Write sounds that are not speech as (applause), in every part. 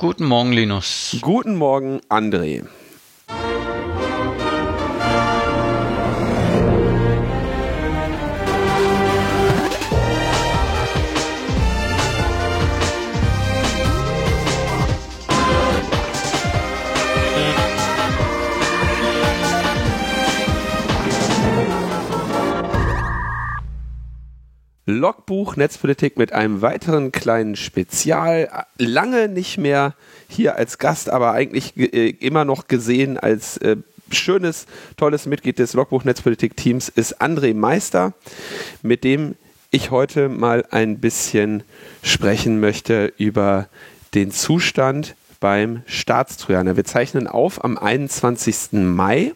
Guten Morgen, Linus. Guten Morgen, André. Logbuch Netzpolitik mit einem weiteren kleinen Spezial. Lange nicht mehr hier als Gast, aber eigentlich äh, immer noch gesehen als äh, schönes, tolles Mitglied des Logbuch Netzpolitik Teams ist André Meister, mit dem ich heute mal ein bisschen sprechen möchte über den Zustand beim Staatstrojaner. Wir zeichnen auf am 21. Mai.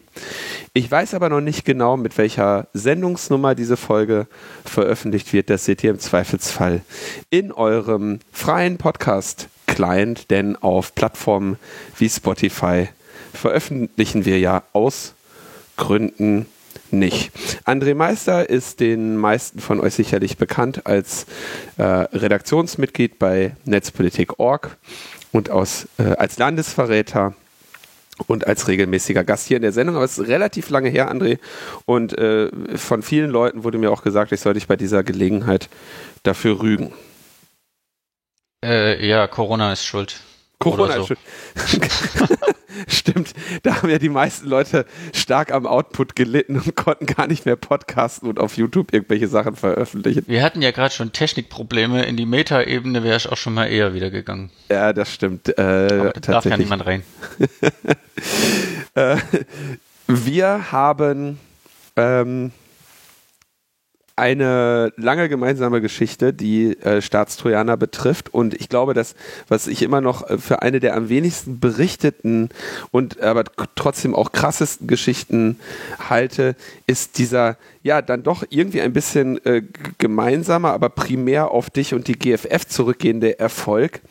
Ich weiß aber noch nicht genau, mit welcher Sendungsnummer diese Folge veröffentlicht wird. Das seht ihr im Zweifelsfall in eurem freien Podcast-Client, denn auf Plattformen wie Spotify veröffentlichen wir ja aus Gründen nicht. André Meister ist den meisten von euch sicherlich bekannt als äh, Redaktionsmitglied bei Netzpolitik.org und aus, äh, als Landesverräter und als regelmäßiger Gast hier in der Sendung. Aber es ist relativ lange her, André. Und äh, von vielen Leuten wurde mir auch gesagt, ich soll dich bei dieser Gelegenheit dafür rügen. Äh, ja, Corona ist schuld. Corona so. (laughs) Stimmt, da haben ja die meisten Leute stark am Output gelitten und konnten gar nicht mehr podcasten und auf YouTube irgendwelche Sachen veröffentlichen. Wir hatten ja gerade schon Technikprobleme. In die Meta-Ebene wäre ich auch schon mal eher wieder gegangen. Ja, das stimmt. Äh, Aber da darf ja niemand rein. (laughs) äh, wir haben ähm, eine lange gemeinsame Geschichte, die äh, Staatstrojaner betrifft. Und ich glaube, dass, was ich immer noch äh, für eine der am wenigsten berichteten und aber trotzdem auch krassesten Geschichten halte, ist dieser, ja, dann doch irgendwie ein bisschen äh, gemeinsamer, aber primär auf dich und die GFF zurückgehende Erfolg.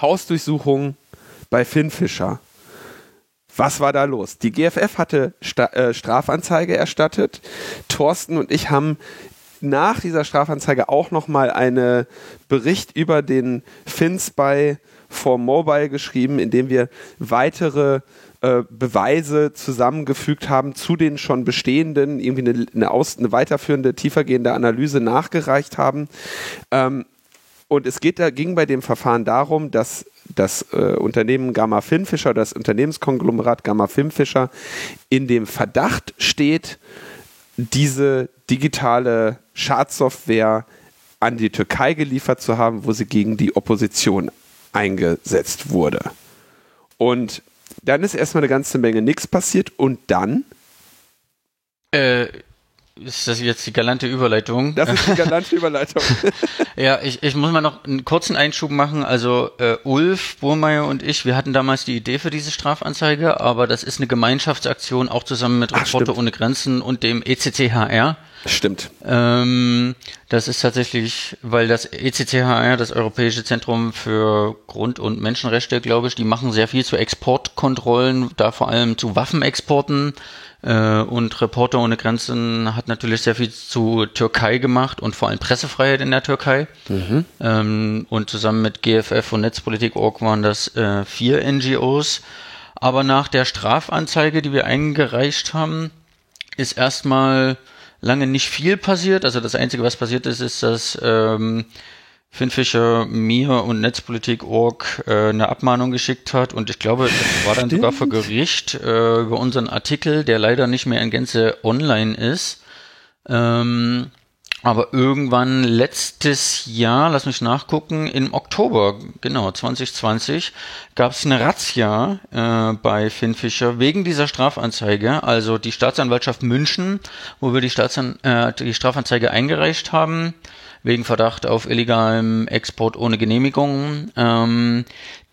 Hausdurchsuchung bei Finn Fischer. Was war da los? Die GFF hatte Sta äh, Strafanzeige erstattet. Thorsten und ich haben nach dieser Strafanzeige auch nochmal einen Bericht über den Fins bei for Mobile geschrieben, in dem wir weitere äh, Beweise zusammengefügt haben zu den schon bestehenden, irgendwie eine, eine, aus, eine weiterführende, tiefergehende Analyse nachgereicht haben. Ähm, und es geht da, ging bei dem Verfahren darum, dass das äh, Unternehmen Gamma Finfischer, das Unternehmenskonglomerat Gamma Finfischer in dem Verdacht steht, diese digitale Schadsoftware an die Türkei geliefert zu haben, wo sie gegen die Opposition eingesetzt wurde. Und dann ist erstmal eine ganze Menge nichts passiert und dann äh, ist das jetzt die galante Überleitung? Das ist die (laughs) galante Überleitung. (laughs) ja, ich, ich muss mal noch einen kurzen Einschub machen. Also äh, Ulf, Burmeier und ich, wir hatten damals die Idee für diese Strafanzeige, aber das ist eine Gemeinschaftsaktion, auch zusammen mit Reporter ohne Grenzen und dem ECCHR. Stimmt. Ähm, das ist tatsächlich, weil das ECCHR, das Europäische Zentrum für Grund- und Menschenrechte, glaube ich, die machen sehr viel zu Exportkontrollen, da vor allem zu Waffenexporten. Äh, und Reporter ohne Grenzen hat natürlich sehr viel zu Türkei gemacht und vor allem Pressefreiheit in der Türkei. Mhm. Ähm, und zusammen mit GFF und Netzpolitik.org waren das äh, vier NGOs. Aber nach der Strafanzeige, die wir eingereicht haben, ist erstmal lange nicht viel passiert. Also das Einzige, was passiert ist, ist, dass ähm, Finn Fischer mir und Netzpolitik.org äh, eine Abmahnung geschickt hat und ich glaube, das war dann Stimmt. sogar vor Gericht äh, über unseren Artikel, der leider nicht mehr in Gänze online ist. Ähm, aber irgendwann letztes Jahr, lass mich nachgucken, im Oktober, genau, 2020, gab es eine Razzia äh, bei Finn Fischer wegen dieser Strafanzeige. Also die Staatsanwaltschaft München, wo wir die, Staatsan äh, die Strafanzeige eingereicht haben, wegen Verdacht auf illegalem Export ohne Genehmigung. Ähm,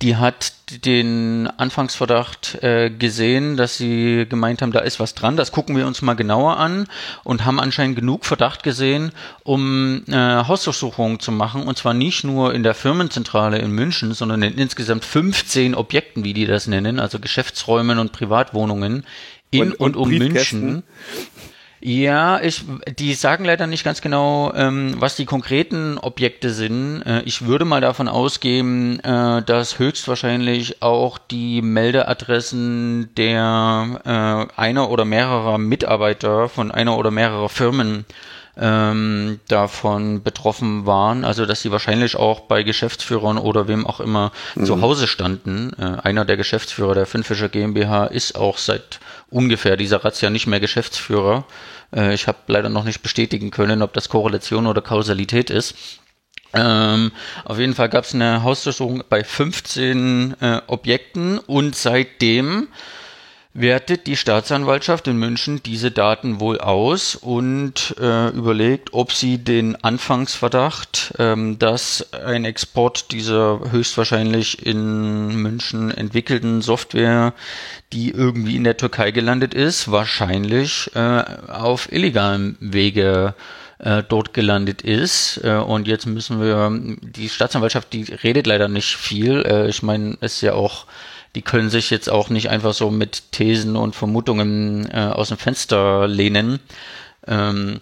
die hat den Anfangsverdacht äh, gesehen, dass sie gemeint haben, da ist was dran. Das gucken wir uns mal genauer an und haben anscheinend genug Verdacht gesehen, um äh, Hausdurchsuchungen zu machen. Und zwar nicht nur in der Firmenzentrale in München, sondern in insgesamt 15 Objekten, wie die das nennen, also Geschäftsräumen und Privatwohnungen in und, und, und um München. Ja, ich, die sagen leider nicht ganz genau, ähm, was die konkreten Objekte sind. Äh, ich würde mal davon ausgehen, äh, dass höchstwahrscheinlich auch die Meldeadressen der äh, einer oder mehrerer Mitarbeiter von einer oder mehrerer Firmen ähm, davon betroffen waren, also dass sie wahrscheinlich auch bei Geschäftsführern oder wem auch immer mhm. zu Hause standen. Äh, einer der Geschäftsführer der Finnfischer GmbH ist auch seit ungefähr dieser Razzia nicht mehr Geschäftsführer. Äh, ich habe leider noch nicht bestätigen können, ob das Korrelation oder Kausalität ist. Ähm, auf jeden Fall gab es eine Hausdurchsuchung bei 15 äh, Objekten und seitdem wertet die Staatsanwaltschaft in München diese Daten wohl aus und äh, überlegt, ob sie den Anfangsverdacht, ähm, dass ein Export dieser höchstwahrscheinlich in München entwickelten Software, die irgendwie in der Türkei gelandet ist, wahrscheinlich äh, auf illegalem Wege äh, dort gelandet ist. Äh, und jetzt müssen wir, die Staatsanwaltschaft, die redet leider nicht viel. Äh, ich meine, es ist ja auch die können sich jetzt auch nicht einfach so mit Thesen und Vermutungen äh, aus dem Fenster lehnen. Ähm,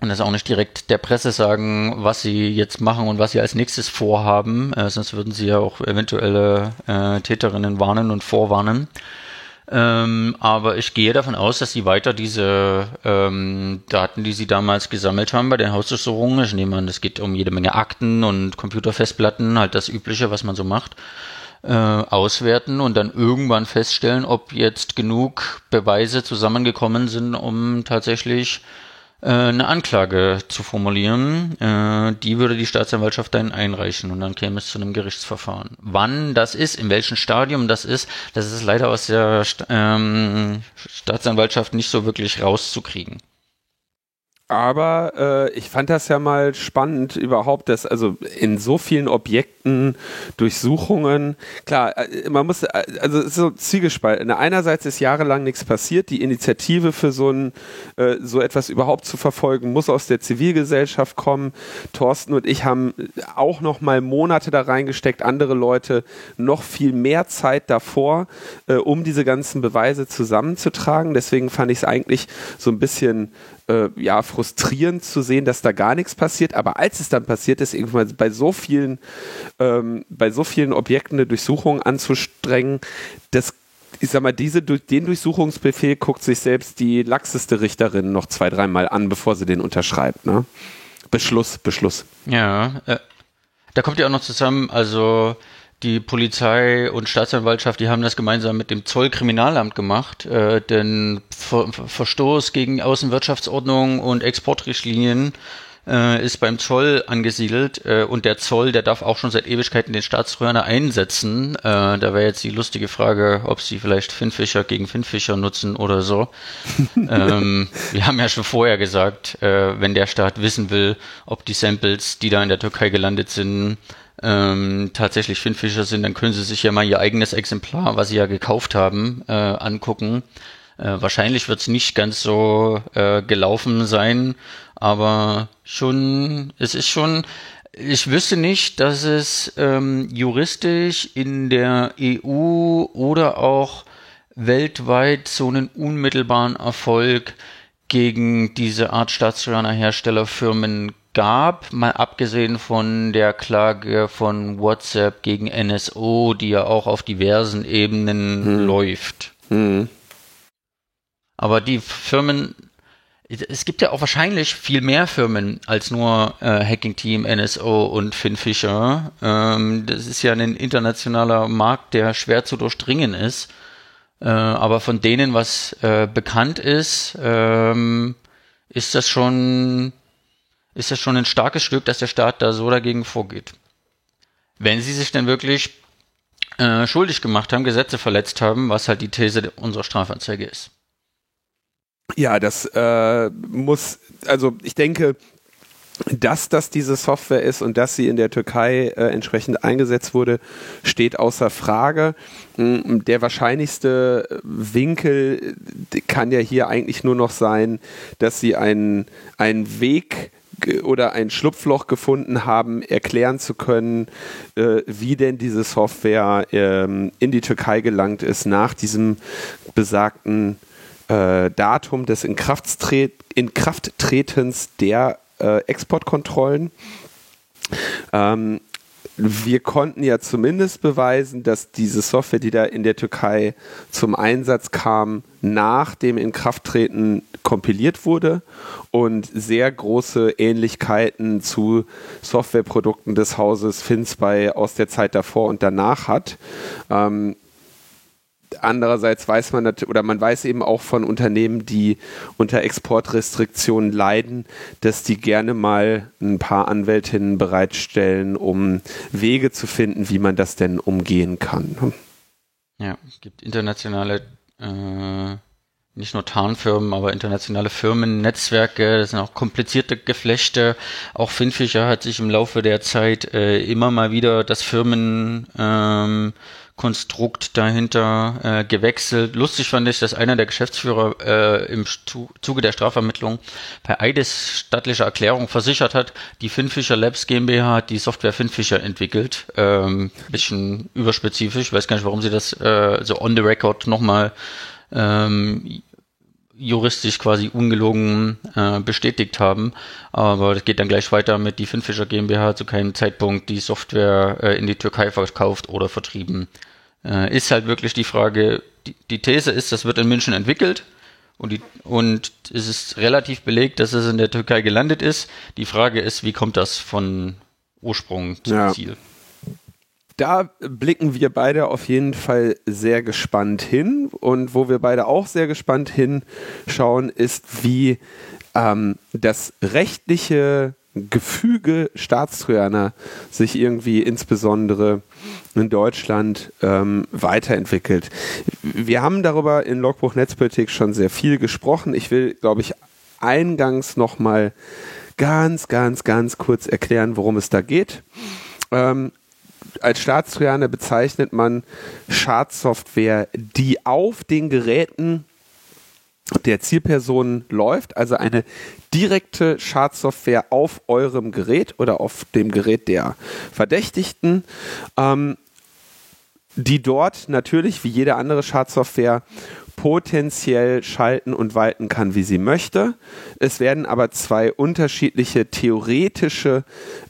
und das auch nicht direkt der Presse sagen, was sie jetzt machen und was sie als nächstes vorhaben. Äh, sonst würden sie ja auch eventuelle äh, Täterinnen warnen und vorwarnen. Ähm, aber ich gehe davon aus, dass sie weiter diese ähm, Daten, die sie damals gesammelt haben bei den Hausdurchsuchungen, ich nehme an, es geht um jede Menge Akten und Computerfestplatten, halt das Übliche, was man so macht, äh, auswerten und dann irgendwann feststellen, ob jetzt genug Beweise zusammengekommen sind, um tatsächlich äh, eine Anklage zu formulieren. Äh, die würde die Staatsanwaltschaft dann einreichen und dann käme es zu einem Gerichtsverfahren. Wann das ist, in welchem Stadium das ist, das ist leider aus der St ähm, Staatsanwaltschaft nicht so wirklich rauszukriegen. Aber äh, ich fand das ja mal spannend überhaupt, dass also in so vielen Objekten Durchsuchungen, klar, äh, man muss, äh, also es ist so zwiegespalten. Einerseits ist jahrelang nichts passiert, die Initiative für so ein, äh, so etwas überhaupt zu verfolgen, muss aus der Zivilgesellschaft kommen. Thorsten und ich haben auch noch mal Monate da reingesteckt, andere Leute noch viel mehr Zeit davor, äh, um diese ganzen Beweise zusammenzutragen. Deswegen fand ich es eigentlich so ein bisschen äh, ja, frustrierend zu sehen, dass da gar nichts passiert. Aber als es dann passiert ist, irgendwann bei so vielen, ähm, bei so vielen Objekten eine Durchsuchung anzustrengen, das ich sag mal, diese, den Durchsuchungsbefehl guckt sich selbst die laxeste Richterin noch zwei, dreimal an, bevor sie den unterschreibt. Ne? Beschluss, Beschluss. Ja, äh, da kommt ja auch noch zusammen, also die Polizei und Staatsanwaltschaft, die haben das gemeinsam mit dem Zollkriminalamt gemacht, äh, denn Ver Verstoß gegen Außenwirtschaftsordnung und Exportrichtlinien äh, ist beim Zoll angesiedelt äh, und der Zoll, der darf auch schon seit Ewigkeiten den Staatsröhrer einsetzen. Äh, da wäre jetzt die lustige Frage, ob sie vielleicht Finnfischer gegen Finnfischer nutzen oder so. (laughs) ähm, wir haben ja schon vorher gesagt, äh, wenn der Staat wissen will, ob die Samples, die da in der Türkei gelandet sind, ähm, tatsächlich Finnfischer sind, dann können sie sich ja mal ihr eigenes Exemplar, was sie ja gekauft haben, äh, angucken. Äh, wahrscheinlich wird es nicht ganz so äh, gelaufen sein, aber schon, es ist schon, ich wüsste nicht, dass es ähm, juristisch in der EU oder auch weltweit so einen unmittelbaren Erfolg gegen diese Art stationärer Herstellerfirmen gab, mal abgesehen von der Klage von WhatsApp gegen NSO, die ja auch auf diversen Ebenen hm. läuft. Hm. Aber die Firmen, es gibt ja auch wahrscheinlich viel mehr Firmen als nur äh, Hacking Team, NSO und Finfisher. Ähm, das ist ja ein internationaler Markt, der schwer zu durchdringen ist. Äh, aber von denen, was äh, bekannt ist, ähm, ist das schon ist das schon ein starkes Stück, dass der Staat da so dagegen vorgeht. Wenn sie sich denn wirklich äh, schuldig gemacht haben, Gesetze verletzt haben, was halt die These unserer Strafanzeige ist. Ja, das äh, muss, also ich denke, dass das diese Software ist und dass sie in der Türkei äh, entsprechend eingesetzt wurde, steht außer Frage. Mm, der wahrscheinlichste Winkel kann ja hier eigentlich nur noch sein, dass sie einen, einen Weg oder ein Schlupfloch gefunden haben, erklären zu können, äh, wie denn diese Software ähm, in die Türkei gelangt ist nach diesem besagten äh, Datum des Inkrafttretens der äh, Exportkontrollen. Ähm, wir konnten ja zumindest beweisen, dass diese Software, die da in der Türkei zum Einsatz kam, nach dem Inkrafttreten kompiliert wurde und sehr große Ähnlichkeiten zu Softwareprodukten des Hauses FinSpy aus der Zeit davor und danach hat. Ähm, Andererseits weiß man oder man weiß eben auch von Unternehmen, die unter Exportrestriktionen leiden, dass die gerne mal ein paar Anwältinnen bereitstellen, um Wege zu finden, wie man das denn umgehen kann. Ja, es gibt internationale, äh, nicht nur Tarnfirmen, aber internationale Firmennetzwerke, das sind auch komplizierte Geflechte. Auch Finfischer hat sich im Laufe der Zeit äh, immer mal wieder das Firmen ähm, Konstrukt dahinter äh, gewechselt. Lustig fand ich, dass einer der Geschäftsführer äh, im Zuge der Strafvermittlung per eidesstattlicher Erklärung versichert hat, die Finfisher Labs GmbH hat die Software Finfisher entwickelt. Ähm, bisschen überspezifisch, ich weiß gar nicht, warum sie das äh, so on the record nochmal ähm, juristisch quasi ungelogen äh, bestätigt haben. Aber es geht dann gleich weiter mit die Finfisher GmbH zu keinem Zeitpunkt die Software äh, in die Türkei verkauft oder vertrieben äh, ist halt wirklich die Frage, die, die, These ist, das wird in München entwickelt und, die, und es ist relativ belegt, dass es in der Türkei gelandet ist. Die Frage ist, wie kommt das von Ursprung zum ja. Ziel? Da blicken wir beide auf jeden Fall sehr gespannt hin. Und wo wir beide auch sehr gespannt hinschauen, ist, wie ähm, das rechtliche Gefüge Staatstrojaner sich irgendwie insbesondere in Deutschland ähm, weiterentwickelt. Wir haben darüber in Logbuch Netzpolitik schon sehr viel gesprochen. Ich will, glaube ich, eingangs nochmal ganz, ganz, ganz kurz erklären, worum es da geht. Ähm, als Staatstrojaner bezeichnet man Schadsoftware, die auf den Geräten der Zielperson läuft, also eine direkte Schadsoftware auf eurem Gerät oder auf dem Gerät der Verdächtigten, ähm, die dort natürlich wie jede andere Schadsoftware potenziell schalten und walten kann, wie sie möchte. Es werden aber zwei unterschiedliche theoretische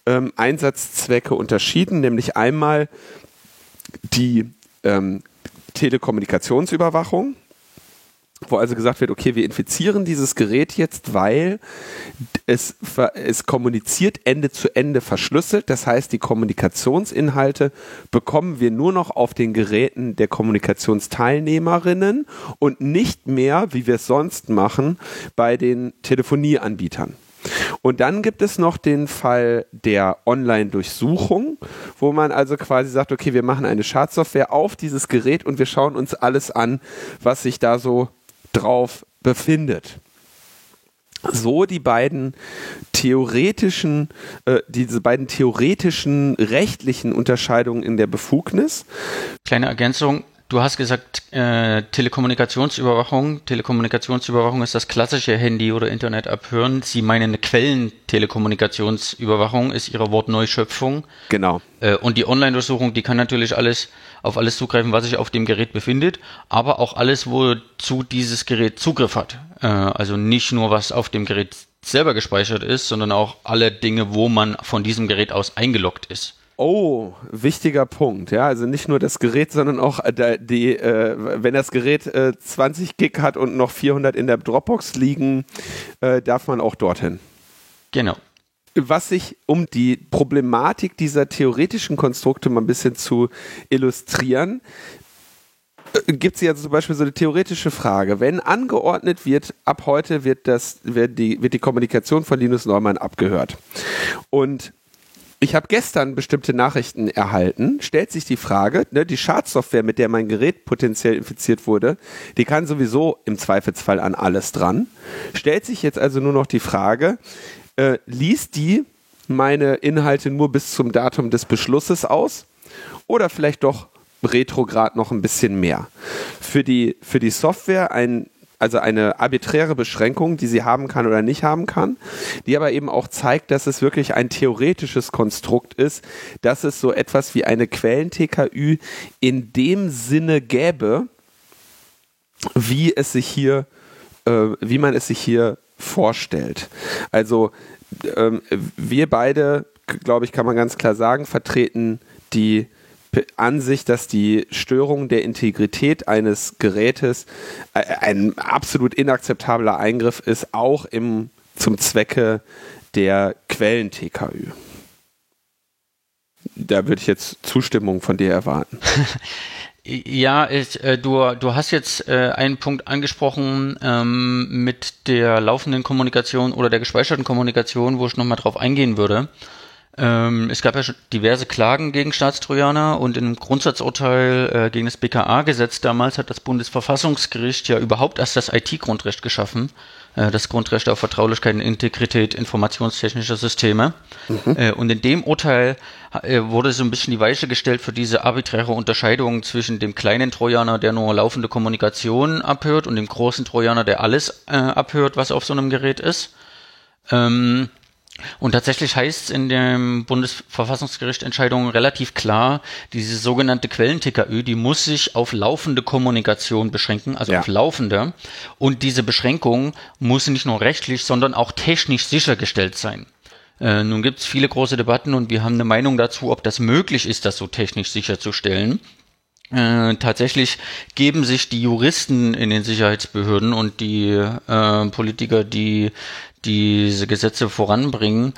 ähm, Einsatzzwecke unterschieden, nämlich einmal die ähm, Telekommunikationsüberwachung wo also gesagt wird, okay, wir infizieren dieses Gerät jetzt, weil es, es kommuniziert Ende zu Ende verschlüsselt. Das heißt, die Kommunikationsinhalte bekommen wir nur noch auf den Geräten der Kommunikationsteilnehmerinnen und nicht mehr, wie wir es sonst machen, bei den Telefonieanbietern. Und dann gibt es noch den Fall der Online-Durchsuchung, wo man also quasi sagt, okay, wir machen eine Schadsoftware auf dieses Gerät und wir schauen uns alles an, was sich da so drauf befindet. So die beiden theoretischen, äh, diese beiden theoretischen rechtlichen Unterscheidungen in der Befugnis. Kleine Ergänzung, Du hast gesagt, äh, Telekommunikationsüberwachung. Telekommunikationsüberwachung ist das klassische Handy- oder Internet abhören. Sie meinen eine Quellentelekommunikationsüberwachung ist Ihre Wortneuschöpfung. Genau. Äh, und die Online-Durchsuchung, die kann natürlich alles auf alles zugreifen, was sich auf dem Gerät befindet, aber auch alles, wozu dieses Gerät Zugriff hat. Äh, also nicht nur, was auf dem Gerät selber gespeichert ist, sondern auch alle Dinge, wo man von diesem Gerät aus eingeloggt ist. Oh, wichtiger Punkt. Ja, also nicht nur das Gerät, sondern auch äh, die, äh, wenn das Gerät äh, 20 Gig hat und noch 400 in der Dropbox liegen, äh, darf man auch dorthin. Genau. Was sich, um die Problematik dieser theoretischen Konstrukte mal ein bisschen zu illustrieren, äh, gibt es ja zum Beispiel so eine theoretische Frage. Wenn angeordnet wird, ab heute wird, das, wird, die, wird die Kommunikation von Linus Neumann abgehört. Und ich habe gestern bestimmte Nachrichten erhalten. Stellt sich die Frage, ne, die Schadsoftware, mit der mein Gerät potenziell infiziert wurde, die kann sowieso im Zweifelsfall an alles dran. Stellt sich jetzt also nur noch die Frage, äh, liest die meine Inhalte nur bis zum Datum des Beschlusses aus oder vielleicht doch retrograd noch ein bisschen mehr? Für die, für die Software ein also eine arbiträre Beschränkung, die sie haben kann oder nicht haben kann, die aber eben auch zeigt, dass es wirklich ein theoretisches Konstrukt ist, dass es so etwas wie eine Quellen-TKÜ in dem Sinne gäbe, wie es sich hier äh, wie man es sich hier vorstellt. Also ähm, wir beide, glaube ich, kann man ganz klar sagen, vertreten die Ansicht, dass die Störung der Integrität eines Gerätes äh, ein absolut inakzeptabler Eingriff ist, auch im, zum Zwecke der Quellen-TKÜ. Da würde ich jetzt Zustimmung von dir erwarten. (laughs) Ja, ich, äh, du, du hast jetzt äh, einen Punkt angesprochen ähm, mit der laufenden Kommunikation oder der gespeicherten Kommunikation, wo ich nochmal drauf eingehen würde. Ähm, es gab ja schon diverse Klagen gegen Staatstrojaner und im Grundsatzurteil äh, gegen das BKA-Gesetz damals hat das Bundesverfassungsgericht ja überhaupt erst das IT-Grundrecht geschaffen, äh, das Grundrecht auf Vertraulichkeit und Integrität informationstechnischer Systeme. Mhm. Äh, und in dem Urteil äh, wurde so ein bisschen die Weiche gestellt für diese arbiträre Unterscheidung zwischen dem kleinen Trojaner, der nur laufende Kommunikation abhört, und dem großen Trojaner, der alles abhört, was auf so einem Gerät ist. Ähm, und tatsächlich heißt es in dem Bundesverfassungsgericht Entscheidung relativ klar, diese sogenannte Quellen-TKÜ, die muss sich auf laufende Kommunikation beschränken, also ja. auf laufende. Und diese Beschränkung muss nicht nur rechtlich, sondern auch technisch sichergestellt sein. Äh, nun gibt es viele große Debatten und wir haben eine Meinung dazu, ob das möglich ist, das so technisch sicherzustellen. Äh, tatsächlich geben sich die Juristen in den Sicherheitsbehörden und die äh, Politiker, die diese Gesetze voranbringen,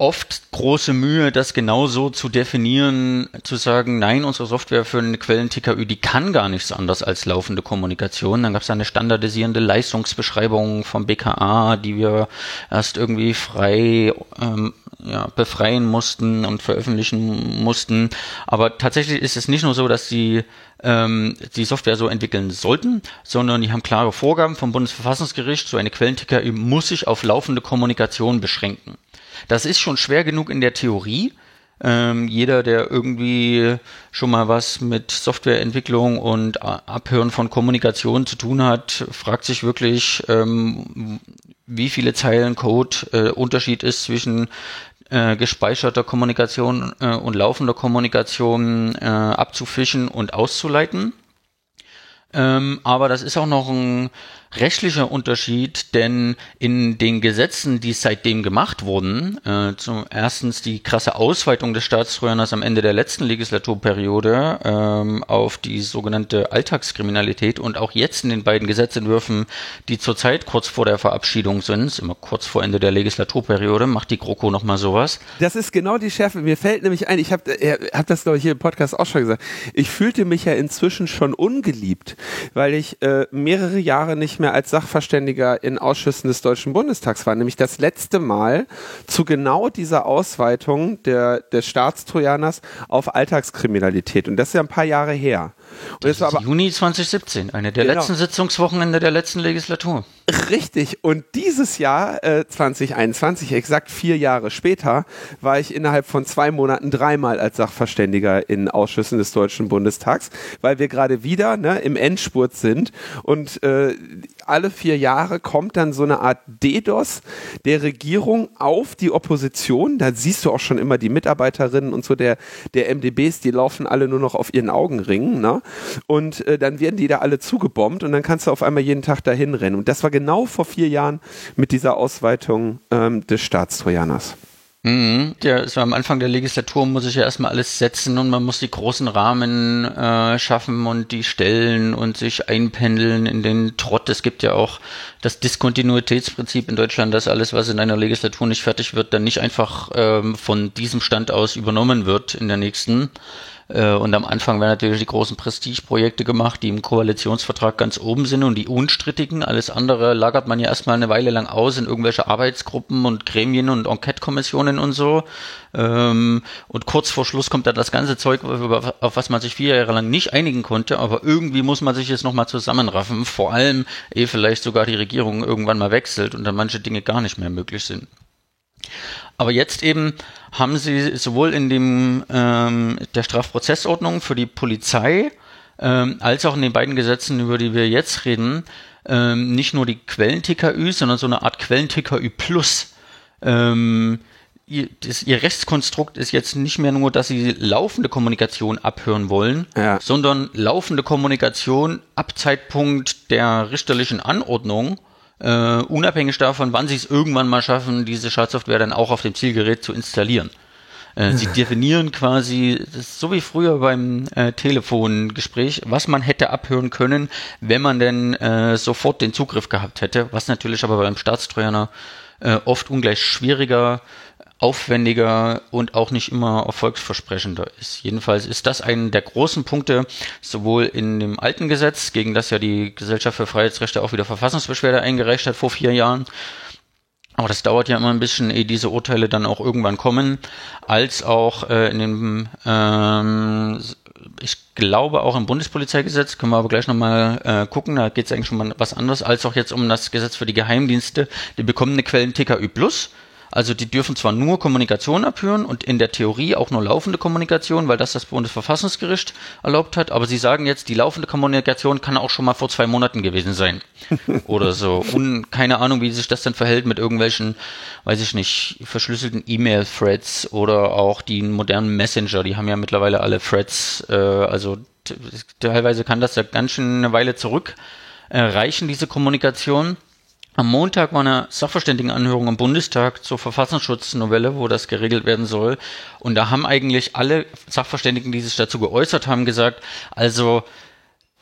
oft große Mühe, das genauso zu definieren, zu sagen, nein, unsere Software für eine Quellen-TKÜ, die kann gar nichts anderes als laufende Kommunikation. Dann gab es eine standardisierende Leistungsbeschreibung vom BKA, die wir erst irgendwie frei ähm, ja, befreien mussten und veröffentlichen mussten. Aber tatsächlich ist es nicht nur so, dass sie ähm, die Software so entwickeln sollten, sondern die haben klare Vorgaben vom Bundesverfassungsgericht. So eine Quellen-TKÜ muss sich auf laufende Kommunikation beschränken. Das ist schon schwer genug in der Theorie. Ähm, jeder, der irgendwie schon mal was mit Softwareentwicklung und Abhören von Kommunikation zu tun hat, fragt sich wirklich, ähm, wie viele Zeilen Code äh, Unterschied ist zwischen äh, gespeicherter Kommunikation äh, und laufender Kommunikation äh, abzufischen und auszuleiten. Ähm, aber das ist auch noch ein rechtlicher Unterschied, denn in den Gesetzen, die seitdem gemacht wurden, äh, zum erstens die krasse Ausweitung des Staatstrojaners am Ende der letzten Legislaturperiode ähm, auf die sogenannte Alltagskriminalität und auch jetzt in den beiden Gesetzentwürfen, die zurzeit kurz vor der Verabschiedung sind, immer kurz vor Ende der Legislaturperiode, macht die GroKo nochmal sowas. Das ist genau die Schärfe. Mir fällt nämlich ein, ich habe äh, hab das glaube ich hier im Podcast auch schon gesagt, ich fühlte mich ja inzwischen schon ungeliebt, weil ich äh, mehrere Jahre nicht mehr als Sachverständiger in Ausschüssen des Deutschen Bundestags war, nämlich das letzte Mal zu genau dieser Ausweitung der, des Staatstrojaners auf Alltagskriminalität. Und das ist ja ein paar Jahre her. Und das, das war aber, Juni 2017, eine der genau. letzten Sitzungswochenende der letzten Legislatur. Richtig. Und dieses Jahr, äh, 2021, exakt vier Jahre später, war ich innerhalb von zwei Monaten dreimal als Sachverständiger in Ausschüssen des Deutschen Bundestags, weil wir gerade wieder ne, im Endspurt sind und äh, alle vier Jahre kommt dann so eine Art DDoS der Regierung auf die Opposition. Da siehst du auch schon immer die Mitarbeiterinnen und so der, der MDBs, die laufen alle nur noch auf ihren Augenringen. Ne? Und äh, dann werden die da alle zugebombt und dann kannst du auf einmal jeden Tag dahin rennen. Und das war genau vor vier Jahren mit dieser Ausweitung ähm, des Staatstrojaners. Mhm. Ja, so am Anfang der Legislatur muss ich ja erstmal alles setzen und man muss die großen Rahmen äh, schaffen und die Stellen und sich einpendeln in den Trott. Es gibt ja auch das Diskontinuitätsprinzip in Deutschland, dass alles, was in einer Legislatur nicht fertig wird, dann nicht einfach ähm, von diesem Stand aus übernommen wird in der nächsten. Äh, und am Anfang werden natürlich die großen Prestigeprojekte gemacht, die im Koalitionsvertrag ganz oben sind und die unstrittigen. Alles andere lagert man ja erstmal eine Weile lang aus in irgendwelche Arbeitsgruppen und Gremien und Enquete-Kommissionen und so. Ähm, und kurz vor Schluss kommt dann das ganze Zeug, auf was man sich vier Jahre lang nicht einigen konnte, aber irgendwie muss man sich jetzt nochmal zusammenraffen. Vor allem, ehe vielleicht sogar die Regierung irgendwann mal wechselt und dann manche Dinge gar nicht mehr möglich sind. Aber jetzt eben haben sie sowohl in dem ähm, der Strafprozessordnung für die Polizei ähm, als auch in den beiden Gesetzen, über die wir jetzt reden, ähm, nicht nur die Quellen-TKÜ, sondern so eine Art Quellen-TKÜ Plus ähm, ihr, das, ihr Rechtskonstrukt ist jetzt nicht mehr nur, dass sie laufende Kommunikation abhören wollen, Ja. sondern laufende Kommunikation ab Zeitpunkt der richterlichen Anordnung, äh, unabhängig davon, wann sie es irgendwann mal schaffen, diese Schadsoftware dann auch auf dem Zielgerät zu installieren. Äh, sie definieren quasi, das ist so wie früher beim äh, Telefongespräch, was man hätte abhören können, wenn man denn äh, sofort den Zugriff gehabt hätte, was natürlich aber beim Staatstrojaner äh, oft ungleich schwieriger, aufwendiger und auch nicht immer erfolgsversprechender ist. Jedenfalls ist das einer der großen Punkte, sowohl in dem alten Gesetz, gegen das ja die Gesellschaft für Freiheitsrechte auch wieder Verfassungsbeschwerde eingereicht hat vor vier Jahren, aber das dauert ja immer ein bisschen, ehe diese Urteile dann auch irgendwann kommen, als auch äh, in dem, ähm, ich glaube auch im Bundespolizeigesetz, können wir aber gleich nochmal äh, gucken, da geht es eigentlich schon mal was anderes, als auch jetzt um das Gesetz für die Geheimdienste, die bekommen eine Quellen TKÜ Plus. Also die dürfen zwar nur Kommunikation abhören und in der Theorie auch nur laufende Kommunikation, weil das das Bundesverfassungsgericht erlaubt hat, aber sie sagen jetzt, die laufende Kommunikation kann auch schon mal vor zwei Monaten gewesen sein (laughs) oder so. Und keine Ahnung, wie sich das dann verhält mit irgendwelchen, weiß ich nicht, verschlüsselten E-Mail-Threads oder auch die modernen Messenger, die haben ja mittlerweile alle Threads, äh, also teilweise kann das ja ganz schön eine Weile zurück äh, reichen, diese Kommunikation. Am Montag war eine Sachverständigenanhörung im Bundestag zur Verfassungsschutznovelle, wo das geregelt werden soll. Und da haben eigentlich alle Sachverständigen, die sich dazu geäußert haben, gesagt, also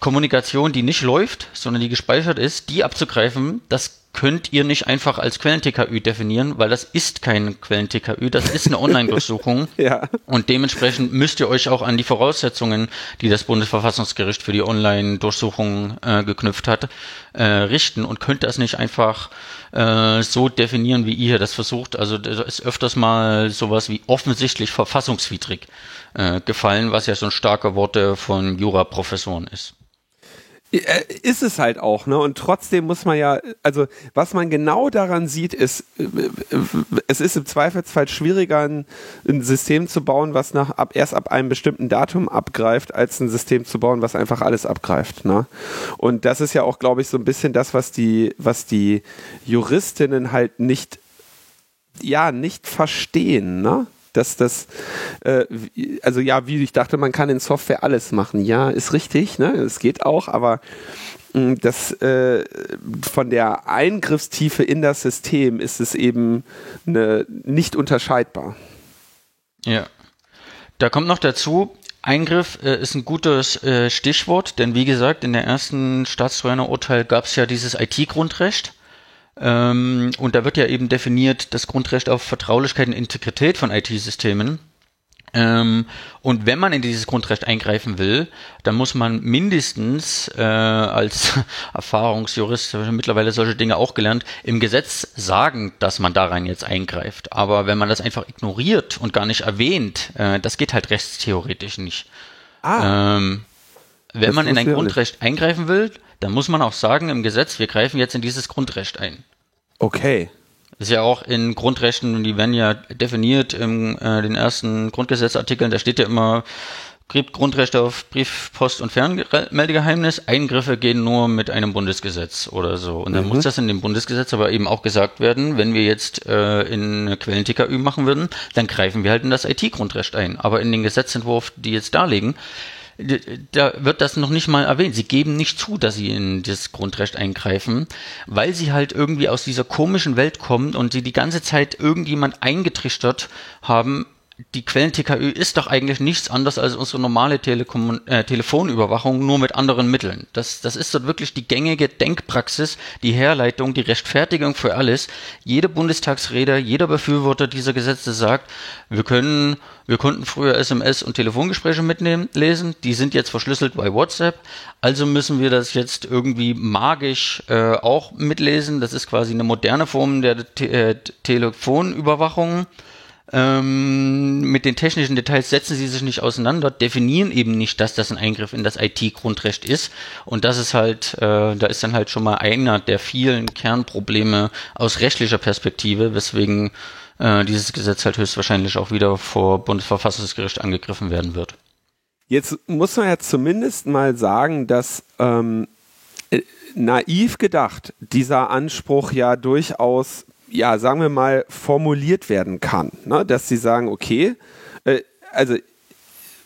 Kommunikation, die nicht läuft, sondern die gespeichert ist, die abzugreifen, das könnt ihr nicht einfach als Quellen-TKÜ definieren, weil das ist kein Quellen-TKÜ, das ist eine Online-Durchsuchung. (laughs) Ja. Und dementsprechend müsst ihr euch auch an die Voraussetzungen, die das Bundesverfassungsgericht für die Online-Durchsuchung äh, geknüpft hat, äh, richten und könnt das nicht einfach äh, so definieren, wie ihr das versucht. Also da ist öfters mal sowas wie offensichtlich verfassungswidrig äh, gefallen, was ja schon starke Worte von Juraprofessoren ist. Äh, Ist es halt auch, ne? Und trotzdem muss man ja, also was man genau daran sieht, ist, äh, äh, es ist im Zweifelsfall schwieriger, ein, ein System zu bauen, was nach ab erst ab einem bestimmten Datum abgreift, als ein System zu bauen, was einfach alles abgreift. Ne? Und das ist ja auch, glaube ich, so ein bisschen das, was die, was die Juristinnen halt nicht, ja, nicht verstehen, ne? Dass das, äh, also ja, wie ich dachte, man kann in Software alles machen. Ja, ist richtig, ne? Es geht auch, aber mh, das äh, von der Eingriffstiefe in das System ist es eben ne, nicht unterscheidbar. Ja. Da kommt noch dazu, Eingriff äh, ist ein gutes äh, Stichwort, denn wie gesagt, in der ersten Staatstrojaner-Urteil gab es ja dieses IT-Grundrecht. Ähm, und da wird ja eben definiert das Grundrecht auf Vertraulichkeit und Integrität von IT-Systemen. Ähm, und wenn man in dieses Grundrecht eingreifen will, dann muss man mindestens äh, als (laughs) Erfahrungsjurist mittlerweile solche Dinge auch gelernt, im Gesetz sagen, dass man da rein jetzt eingreift. Aber wenn man das einfach ignoriert und gar nicht erwähnt, äh, das geht halt rechtstheoretisch nicht. Ähm, wenn man in ein. Grundrecht eingreifen will, dann muss man auch sagen im Gesetz, wir greifen jetzt in dieses Grundrecht ein. Okay. Ist ja auch in Grundrechten, die werden ja definiert in äh, den ersten Grundgesetzartikeln, da steht ja immer Gr- Grundrechte auf Brief, Post und Fernmeldegeheimnis. Eingriffe gehen nur mit einem Bundesgesetz oder so. Und dann muss das in dem Bundesgesetz aber eben auch gesagt werden, wenn wir jetzt äh, in Quellen-TKÜ machen würden, dann greifen wir halt in das IT-Grundrecht ein. Aber in den Gesetzentwurf, die jetzt da liegen, da wird das noch nicht mal erwähnt. Sie geben nicht zu, dass sie in das Grundrecht eingreifen, weil sie halt irgendwie aus dieser komischen Welt kommen und sie die ganze Zeit irgendjemand eingetrichtert haben. Die Quellen-TKÜ ist doch eigentlich nichts anderes als unsere normale Telekom äh, Telefonüberwachung, nur mit anderen Mitteln. Das, das ist dort wirklich die gängige Denkpraxis, die Herleitung, die Rechtfertigung für alles. Jede Bundestagsrede, jeder Befürworter dieser Gesetze sagt, wir können, wir konnten früher SMS und Telefongespräche mitnehmen, lesen, die sind jetzt verschlüsselt bei WhatsApp, also müssen wir das jetzt irgendwie magisch äh, auch mitlesen. Das ist quasi eine moderne Form der Te äh, Telefonüberwachung. Ähm, mit den technischen Details setzen sie sich nicht auseinander, definieren eben nicht, dass das ein Eingriff in das IT-Grundrecht ist. Und das ist halt, äh, da ist dann halt schon mal einer der vielen Kernprobleme aus rechtlicher Perspektive, weswegen äh, dieses Gesetz halt höchstwahrscheinlich auch wieder vor Bundesverfassungsgericht angegriffen werden wird. Jetzt muss man ja zumindest mal sagen, dass ähm, äh, naiv gedacht dieser Anspruch ja durchaus ja, sagen wir mal, formuliert werden kann. Ne? Dass sie sagen, okay, äh, also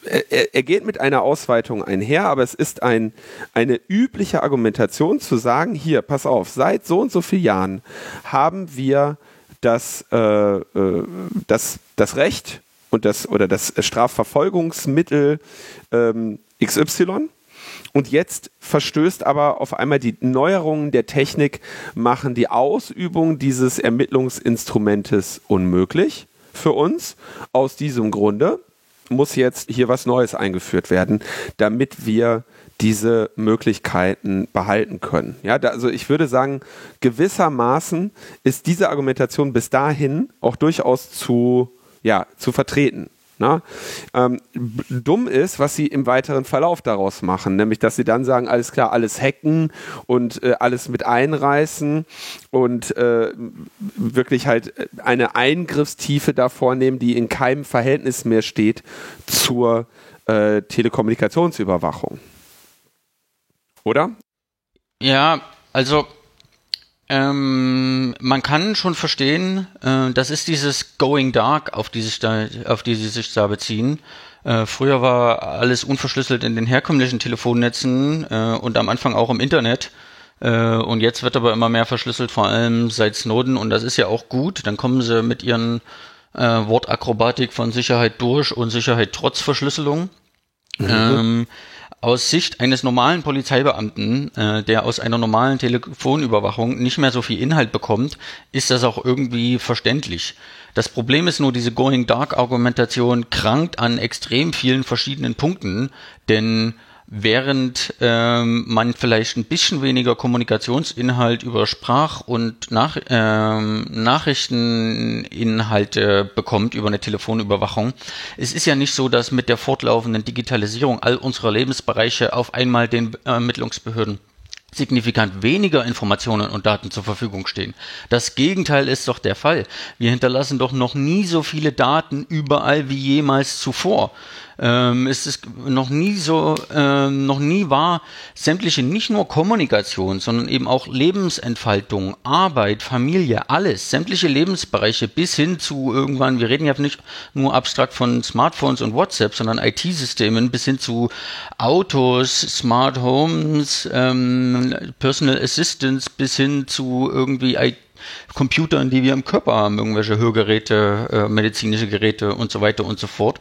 er, er, geht mit einer Ausweitung einher, aber es ist ein, eine übliche Argumentation zu sagen, hier, pass auf, seit so und so vielen Jahren haben wir das, äh, äh, das, das Recht und das oder das Strafverfolgungsmittel ähm, XY. Und jetzt verstößt aber auf einmal die Neuerungen der Technik, machen die Ausübung dieses Ermittlungsinstrumentes unmöglich für uns. Aus diesem Grunde muss jetzt hier was Neues eingeführt werden, damit wir diese Möglichkeiten behalten können. Ja, da, also ich würde sagen, gewissermaßen ist diese Argumentation bis dahin auch durchaus zu, ja, zu vertreten. Ne? Ähm, dumm ist, was sie im weiteren Verlauf daraus machen, nämlich dass sie dann sagen, alles klar, alles hacken und äh, alles mit einreißen und äh, wirklich halt eine Eingriffstiefe da vornehmen, die in keinem Verhältnis mehr steht zur äh, Telekommunikationsüberwachung. Oder? Ja, also ähm, man kann schon verstehen, äh, das ist dieses Going Dark, auf die sich da, auf die sie sich da beziehen. Äh, früher war alles unverschlüsselt in den herkömmlichen Telefonnetzen äh, und am Anfang auch im Internet. Äh, und jetzt wird aber immer mehr verschlüsselt, vor allem seit Snowden. Und das ist ja auch gut. Dann kommen sie mit ihren äh, Wortakrobatik von Sicherheit durch und Sicherheit trotz Verschlüsselung. Mhm. Ähm, aus Sicht eines normalen Polizeibeamten, äh, der aus einer normalen Telefonüberwachung nicht mehr so viel Inhalt bekommt, ist das auch irgendwie verständlich. Das Problem ist nur, diese Going Dark Argumentation krankt an extrem vielen verschiedenen Punkten, denn während ähm, man vielleicht ein bisschen weniger Kommunikationsinhalt über Sprach- und Nach ähm, Nachrichteninhalte bekommt über eine Telefonüberwachung. Es ist ja nicht so, dass mit der fortlaufenden Digitalisierung all unserer Lebensbereiche auf einmal den Ermittlungsbehörden signifikant weniger Informationen und Daten zur Verfügung stehen. Das Gegenteil ist doch der Fall. Wir hinterlassen doch noch nie so viele Daten überall wie jemals zuvor ähm, ist es noch nie so, ähm, noch nie war sämtliche nicht nur Kommunikation, sondern eben auch Lebensentfaltung, Arbeit, Familie, alles, sämtliche Lebensbereiche bis hin zu irgendwann, wir reden ja nicht nur abstrakt von Smartphones und WhatsApp, sondern IT-Systemen bis hin zu Autos, Smart Homes, ähm, Personal Assistants bis hin zu irgendwie IT Computern, die wir im Körper haben, irgendwelche Hörgeräte, äh, medizinische Geräte und so weiter und so fort.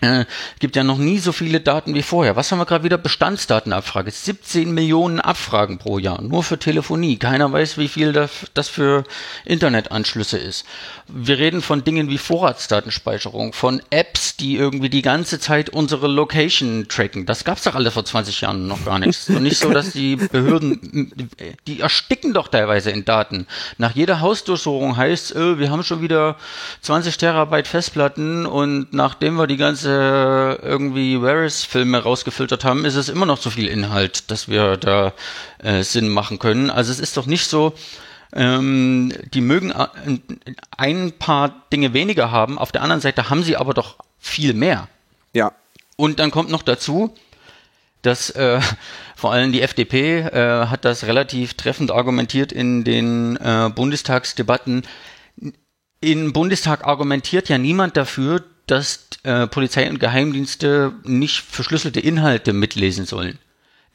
Äh, gibt ja noch nie so viele Daten wie vorher. Was haben wir gerade wieder? Bestandsdatenabfrage. 17 Millionen Abfragen pro Jahr, nur für Telefonie. Keiner weiß, wie viel das für Internetanschlüsse ist. Wir reden von Dingen wie Vorratsdatenspeicherung, von Apps, die irgendwie die ganze Zeit unsere Location tracken. Das gab's doch alle vor 20 Jahren noch gar nicht. Und nicht so, dass die Behörden, die ersticken doch teilweise in Daten. Nach jeder Hausdurchsuchung heißt, äh, wir haben schon wieder 20 Terabyte Festplatten und nachdem wir die ganze äh, irgendwie Varys-Filme rausgefiltert haben, ist es immer noch zu viel Inhalt, dass wir da äh, Sinn machen können. Also es ist doch nicht so, ähm, die mögen äh, ein paar Dinge weniger haben, auf der anderen Seite haben sie aber doch viel mehr. Ja. Und dann kommt noch dazu, dass äh, vor allem die FDP äh, hat das relativ treffend argumentiert in den äh, Bundestagsdebatten. Im Bundestag argumentiert ja niemand dafür, dass äh, Polizei und Geheimdienste nicht verschlüsselte Inhalte mitlesen sollen.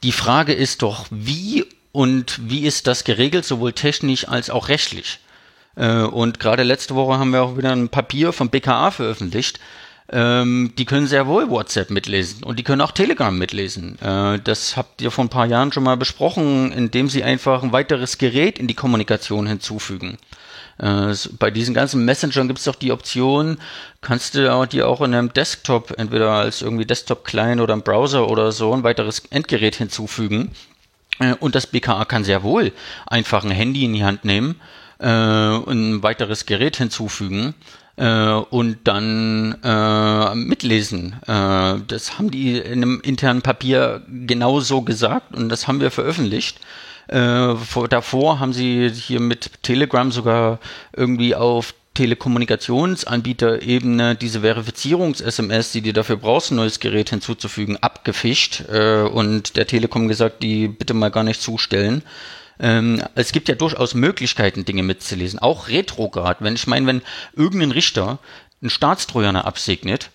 Die Frage ist doch, wie und wie ist das geregelt, sowohl technisch als auch rechtlich? Äh, und gerade letzte Woche haben wir auch wieder ein Papier vom BKA veröffentlicht. Ähm, die können sehr wohl WhatsApp mitlesen und die können auch Telegram mitlesen. Äh, das habt ihr vor ein paar Jahren schon mal besprochen, indem sie einfach ein weiteres Gerät in die Kommunikation hinzufügen. Äh, bei diesen ganzen Messengern gibt es doch die Option, kannst du dir auch in einem Desktop, entweder als irgendwie Desktop-Client oder im Browser oder so, ein weiteres Endgerät hinzufügen. Äh, und das BKA kann sehr wohl einfach ein Handy in die Hand nehmen äh, und ein weiteres Gerät hinzufügen äh, und dann äh, mitlesen. Äh, das haben die in einem internen Papier genauso gesagt und das haben wir veröffentlicht. Äh, vor, davor haben sie hier mit Telegram sogar irgendwie auf Telekommunikationsanbieterebene diese Verifizierungs-SMS, die du dafür brauchst, ein neues Gerät hinzuzufügen, abgefischt äh, und der Telekom gesagt, die bitte mal gar nicht zustellen. Ähm, es gibt ja durchaus Möglichkeiten, Dinge mitzulesen, auch retrograd. Wenn ich meine, wenn irgendein Richter einen Staatstrojaner absegnet,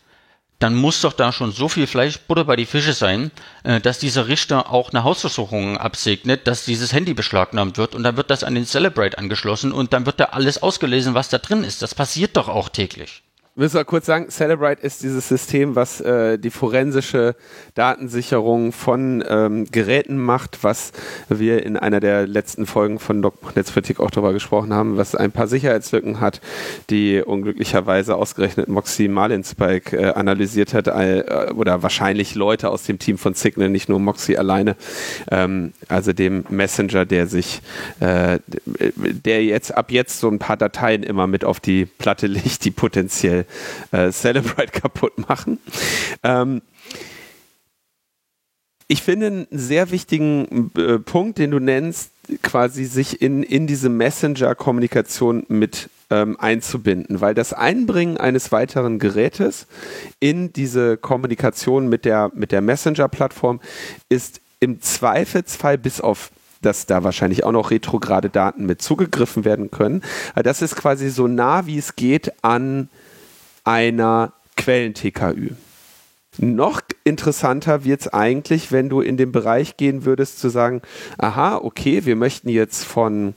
dann muss doch da schon so viel Fleisch Butter bei die Fische sein, äh, dass dieser Richter auch eine Hausversuchung absegnet, dass dieses Handy beschlagnahmt wird und dann wird das an den Celebrate angeschlossen und dann wird da alles ausgelesen, was da drin ist. Das passiert doch auch täglich müssen wir kurz sagen, Celebrite ist dieses System, was äh, die forensische Datensicherung von ähm, Geräten macht, was wir in einer der letzten Folgen von Doc Netzpolitik auch darüber gesprochen haben, was ein paar Sicherheitslücken hat, die unglücklicherweise ausgerechnet Moxie Marlinspike äh, analysiert hat, äh, oder wahrscheinlich Leute aus dem Team von Signal, nicht nur Moxie alleine, ähm, also dem Messenger, der sich, äh, der jetzt ab jetzt so ein paar Dateien immer mit auf die Platte legt, die potenziell äh, Celebrite (laughs) kaputt machen. Ähm, ich finde einen sehr wichtigen äh, Punkt, den du nennst, quasi sich in, in diese Messenger-Kommunikation mit ähm, einzubinden, weil das Einbringen eines weiteren Gerätes in diese Kommunikation mit der, mit der Messenger-Plattform ist im Zweifelsfall bis auf dass da wahrscheinlich auch noch retrograde Daten mit zugegriffen werden können. Das ist quasi so nah wie es geht an einer Quellen-TKÜ. Noch interessanter wird es eigentlich, wenn du in den Bereich gehen würdest, zu sagen, aha, okay, wir möchten jetzt von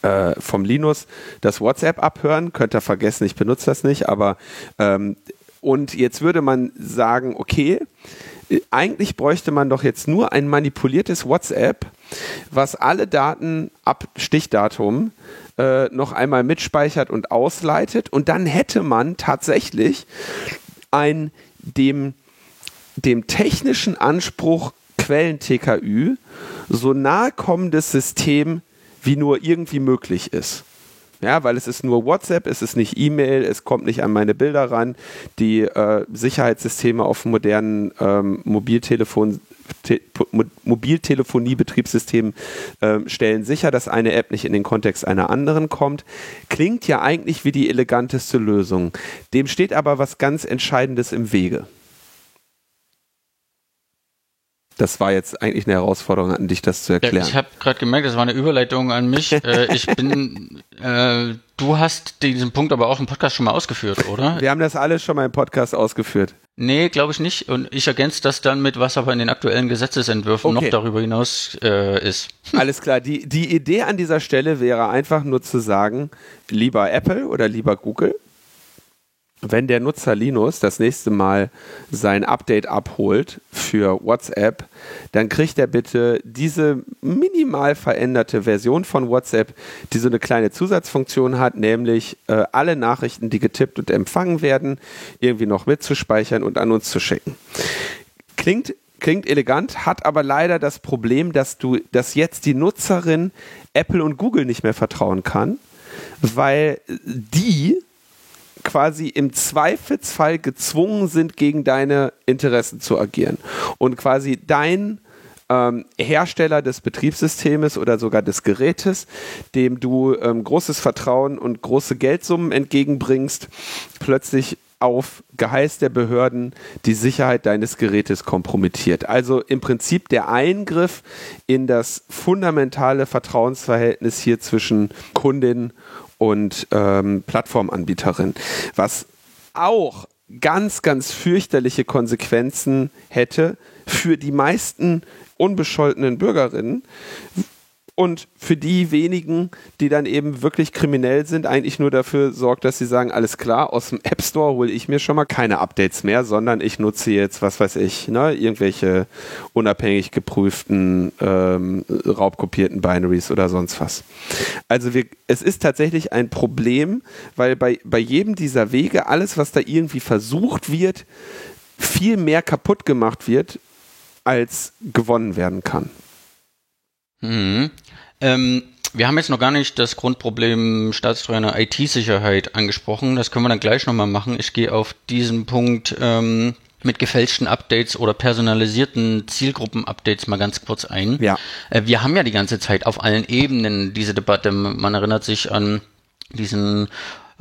äh, vom Linus das WhatsApp abhören, könnt ihr vergessen, ich benutze das nicht, aber ähm, und jetzt würde man sagen, okay, eigentlich bräuchte man doch jetzt nur ein manipuliertes WhatsApp, was alle Daten ab Stichdatum äh, noch einmal mitspeichert und ausleitet. Und dann hätte man tatsächlich ein dem, dem technischen Anspruch Quellen-TKÜ so nahe kommendes System wie nur irgendwie möglich ist. Ja, weil es ist nur WhatsApp, es ist nicht E-Mail, es kommt nicht an meine Bilder ran. Die äh, Sicherheitssysteme auf modernen ähm, Mobiltelefon, Te Mobiltelefonie-Betriebssystemen äh, stellen sicher, dass eine App nicht in den Kontext einer anderen kommt. Klingt ja eigentlich wie die eleganteste Lösung. Dem steht aber was ganz Entscheidendes im Wege. Das war jetzt eigentlich eine Herausforderung an dich, das zu erklären. Ja, ich habe gerade gemerkt, das war eine Überleitung an mich. (laughs) äh, ich bin, äh, du hast diesen Punkt aber auch im Podcast schon mal ausgeführt, oder? Wir haben das alles schon mal im Podcast ausgeführt. Nee, glaube ich nicht. Und ich ergänze das dann mit, was aber in den aktuellen Gesetzesentwürfen okay. noch darüber hinaus äh, ist. (laughs) Alles klar. Die, die Idee an dieser Stelle wäre einfach nur zu sagen, lieber Apple oder lieber Google, wenn der Nutzer Linus das nächste Mal sein Update abholt für WhatsApp, dann kriegt er bitte diese minimal veränderte Version von WhatsApp, die so eine kleine Zusatzfunktion hat, nämlich äh, alle Nachrichten, die getippt und empfangen werden, irgendwie noch mitzuspeichern und an uns zu schicken. Klingt klingt elegant, hat aber leider das Problem, dass du, dass jetzt die Nutzerin Apple und Google nicht mehr vertrauen kann, weil die quasi im Zweifelsfall gezwungen sind, gegen deine Interessen zu agieren. Und quasi dein ähm, Hersteller des Betriebssystems oder sogar des Gerätes, dem du ähm, großes Vertrauen und große Geldsummen entgegenbringst, plötzlich auf Geheiß der Behörden die Sicherheit deines Gerätes kompromittiert. Also im Prinzip der Eingriff in das fundamentale Vertrauensverhältnis hier zwischen Kundin und ähm, Plattformanbieterin, was auch ganz, ganz fürchterliche Konsequenzen hätte für die meisten unbescholtenen Bürgerinnen, und für die wenigen, die dann eben wirklich kriminell sind, eigentlich nur dafür sorgt, dass sie sagen, alles klar, aus dem App Store hole ich mir schon mal keine Updates mehr, sondern ich nutze jetzt, was weiß ich, ne, irgendwelche unabhängig geprüften, ähm, raubkopierten Binaries oder sonst was. Also wir, es ist tatsächlich ein Problem, weil bei, bei jedem dieser Wege alles, was da irgendwie versucht wird, viel mehr kaputt gemacht wird, als gewonnen werden kann. Mhm. Ähm, wir haben jetzt noch gar nicht das Grundproblem staatstreuer IT-Sicherheit angesprochen. Das können wir dann gleich nochmal machen. Ich gehe auf diesen Punkt ähm, mit gefälschten Updates oder personalisierten Zielgruppen-Updates mal ganz kurz ein. Ja. Äh, wir haben ja die ganze Zeit auf allen Ebenen diese Debatte. Man erinnert sich an diesen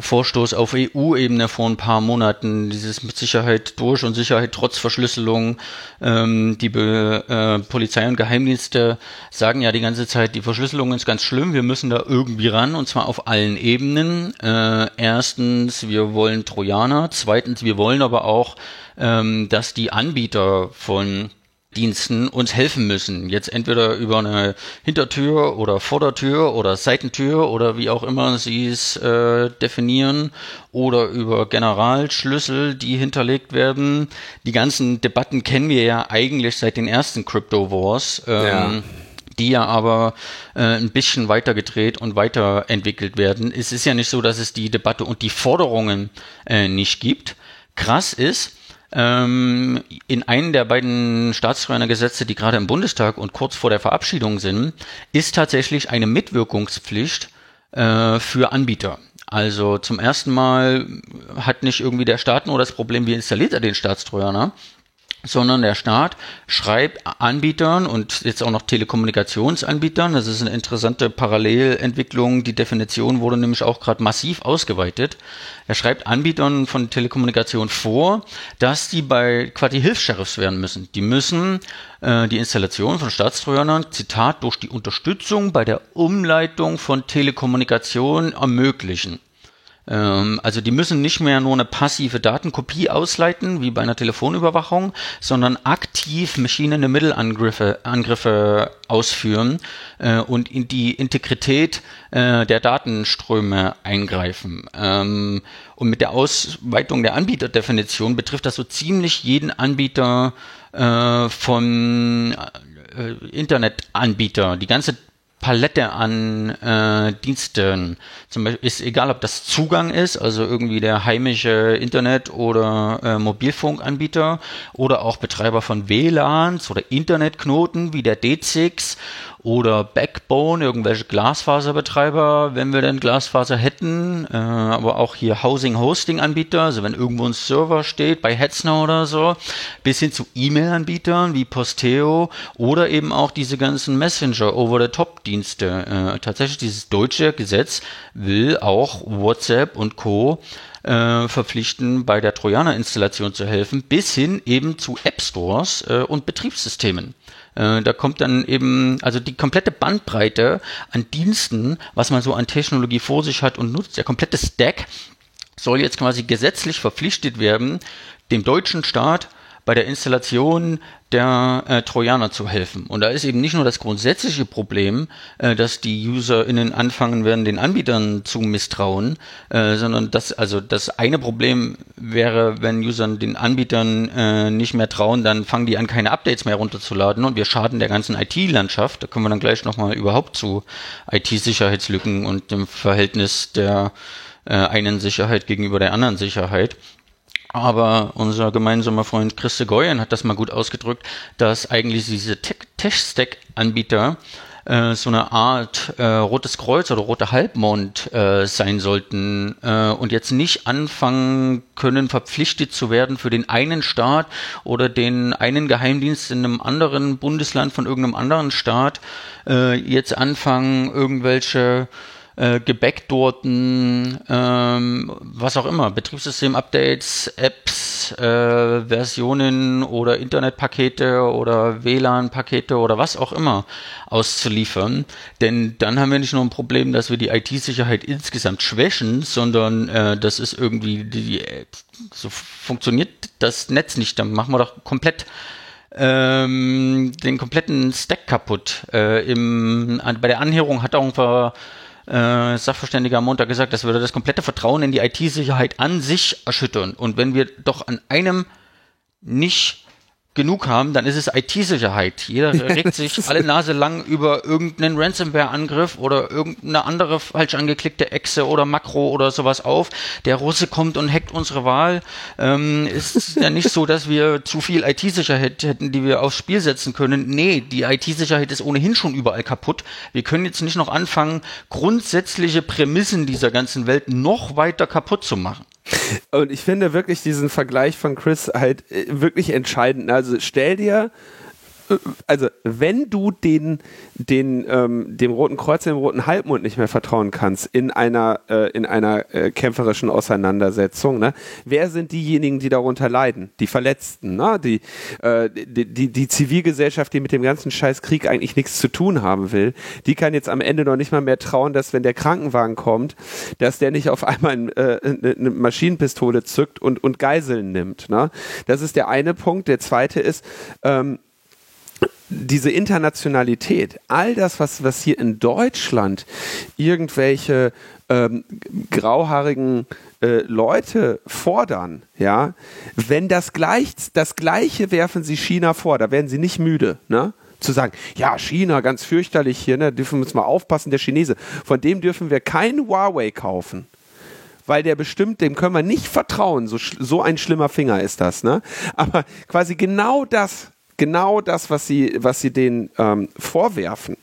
Vorstoß auf EU-Ebene vor ein paar Monaten, dieses mit Sicherheit durch und Sicherheit trotz Verschlüsselung. Ähm, die Be äh, Polizei und Geheimdienste sagen ja die ganze Zeit, die Verschlüsselung ist ganz schlimm, wir müssen da irgendwie ran und zwar auf allen Ebenen. Äh, erstens, wir wollen Trojaner, zweitens, wir wollen aber auch, ähm, dass die Anbieter von Diensten uns helfen müssen. Jetzt entweder über eine Hintertür oder Vordertür oder Seitentür oder wie auch immer sie es äh, definieren oder über Generalschlüssel, die hinterlegt werden. Die ganzen Debatten kennen wir ja eigentlich seit den ersten Crypto Wars. Ähm, ja die ja aber äh, ein bisschen weiter gedreht und weiterentwickelt werden. Es ist ja nicht so, dass es die Debatte und die Forderungen äh, nicht gibt. Krass ist, ähm, in einem der beiden Staatstrojanergesetze, die gerade im Bundestag und kurz vor der Verabschiedung sind, ist tatsächlich eine Mitwirkungspflicht äh, für Anbieter. Also zum ersten Mal hat nicht irgendwie der Staat nur das Problem, wie installiert er den Staatstrojaner, sondern der Staat schreibt Anbietern und jetzt auch noch Telekommunikationsanbietern, das ist eine interessante Parallelentwicklung, die Definition wurde nämlich auch gerade massiv ausgeweitet. Er schreibt Anbietern von Telekommunikation vor, dass die bei quasi Hilfs-Sheriffs werden müssen. Die müssen äh, die Installation von Staatstrojanern, Zitat, durch die Unterstützung bei der Umleitung von Telekommunikation ermöglichen. Ähm, also die müssen nicht mehr nur eine passive Datenkopie ausleiten, wie bei einer Telefonüberwachung, sondern aktiv Machine-in-the-Middle-Angriffe Angriffe ausführen äh, und in die Integrität äh, der Datenströme eingreifen. Ähm, und mit der Ausweitung der Anbieterdefinition betrifft das so ziemlich jeden Anbieter äh, von äh, Internetanbieter. Die ganze Palette an äh, Diensten. Zum Beispiel ist egal, ob das Zugang ist, also irgendwie der heimische Internet- oder äh, Mobilfunkanbieter oder auch Betreiber von WLANs oder Internetknoten wie der D6 oder Backbone, irgendwelche Glasfaserbetreiber, wenn wir denn Glasfaser hätten, äh, aber auch hier Housing Hosting Anbieter, also wenn irgendwo ein Server steht bei Hetzner oder so, bis hin zu E-Mail-Anbietern wie Posteo oder eben auch diese ganzen Messenger Over-the-Top-Dienste. Äh, tatsächlich dieses deutsche Gesetz will auch WhatsApp und Co äh, verpflichten, bei der Trojaner-Installation zu helfen, bis hin eben zu App Stores äh, und Betriebssystemen. Äh, da kommt dann eben, also die komplette Bandbreite an Diensten, was man so an Technologie vor sich hat und nutzt, der komplette Stack soll jetzt quasi gesetzlich verpflichtet werden, dem deutschen Staat bei der Installation der äh, Trojaner zu helfen. Und da ist eben nicht nur das grundsätzliche Problem, äh, dass die UserInnen anfangen werden, den Anbietern zu misstrauen, äh, sondern das, also das eine Problem wäre, wenn Usern den Anbietern äh, nicht mehr trauen, dann fangen die an, keine Updates mehr runterzuladen und wir schaden der ganzen IT-Landschaft. Da kommen wir dann gleich nochmal überhaupt zu IT-Sicherheitslücken und dem Verhältnis der äh, einen Sicherheit gegenüber der anderen Sicherheit. Aber unser gemeinsamer Freund Christe Goyen hat das mal gut ausgedrückt, dass eigentlich diese Tech-Stack-Anbieter äh, so eine Art äh, rotes Kreuz oder roter Halbmond äh, sein sollten äh, und jetzt nicht anfangen können, verpflichtet zu werden für den einen Staat oder den einen Geheimdienst in einem anderen Bundesland von irgendeinem anderen Staat, äh, jetzt anfangen, irgendwelche äh, gebackdoorten, ähm, was auch immer, Betriebssystem-Updates, Apps, äh, Versionen oder Internetpakete oder WLAN-Pakete oder was auch immer auszuliefern. Denn dann haben wir nicht nur ein Problem, dass wir die IT-Sicherheit insgesamt schwächen, sondern äh, das ist irgendwie, die, so funktioniert das Netz nicht. Dann machen wir doch komplett ähm, den kompletten Stack kaputt. Äh, im, bei der Anhörung hat auch ein äh, Sachverständiger am Montag gesagt, das würde das komplette Vertrauen in die IT-Sicherheit an sich erschüttern. Und wenn wir doch an einem nicht genug haben, dann ist es IT-Sicherheit. Jeder (laughs) regt sich alle Nase lang über irgendeinen Ransomware-Angriff oder irgendeine andere falsch angeklickte Exe oder Makro oder sowas auf. Der Russe kommt und hackt unsere Wahl. Ähm, ist ja nicht so, dass wir zu viel IT-Sicherheit hätten, die wir aufs Spiel setzen können. Nee, die IT-Sicherheit ist ohnehin schon überall kaputt. Wir können jetzt nicht noch anfangen, grundsätzliche Prämissen dieser ganzen Welt noch weiter kaputt zu machen. Und ich finde wirklich diesen Vergleich von Chris halt äh, wirklich entscheidend. Also stell dir also wenn du den, den, ähm, dem Roten Kreuz, dem Roten Halbmond nicht mehr vertrauen kannst in einer, äh, in einer äh, kämpferischen Auseinandersetzung, ne, wer sind diejenigen, die darunter leiden? Die Verletzten, ne? die, äh, die, die, die Zivilgesellschaft, die mit dem ganzen scheiß Krieg eigentlich nichts zu tun haben will, die kann jetzt am Ende noch nicht mal mehr trauen, dass wenn der Krankenwagen kommt, dass der nicht auf einmal äh, eine Maschinenpistole zückt und, und Geiseln nimmt. Ne? Das ist der eine Punkt. Der zweite ist, ähm, diese Internationalität, all das, was, was hier in Deutschland irgendwelche ähm, grauhaarigen äh, Leute fordern, ja, wenn das gleich, das Gleiche werfen sie China vor, da werden sie nicht müde, ne? Zu sagen, ja, China, ganz fürchterlich hier, ne, dürfen wir uns mal aufpassen, der Chinese, von dem dürfen wir kein Huawei kaufen weil der bestimmt, dem können wir nicht vertrauen. So, so ein schlimmer Finger ist das, ne? Aber quasi genau das genau das, was sie, was sie denen ähm, vorwerfen,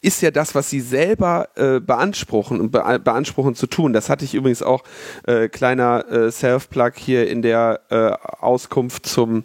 ist ja das, was sie selber äh, beanspruchen und be beanspruchen zu tun. Das hatte ich übrigens auch, äh, kleiner äh, Self-Plug hier in der äh, Auskunft zum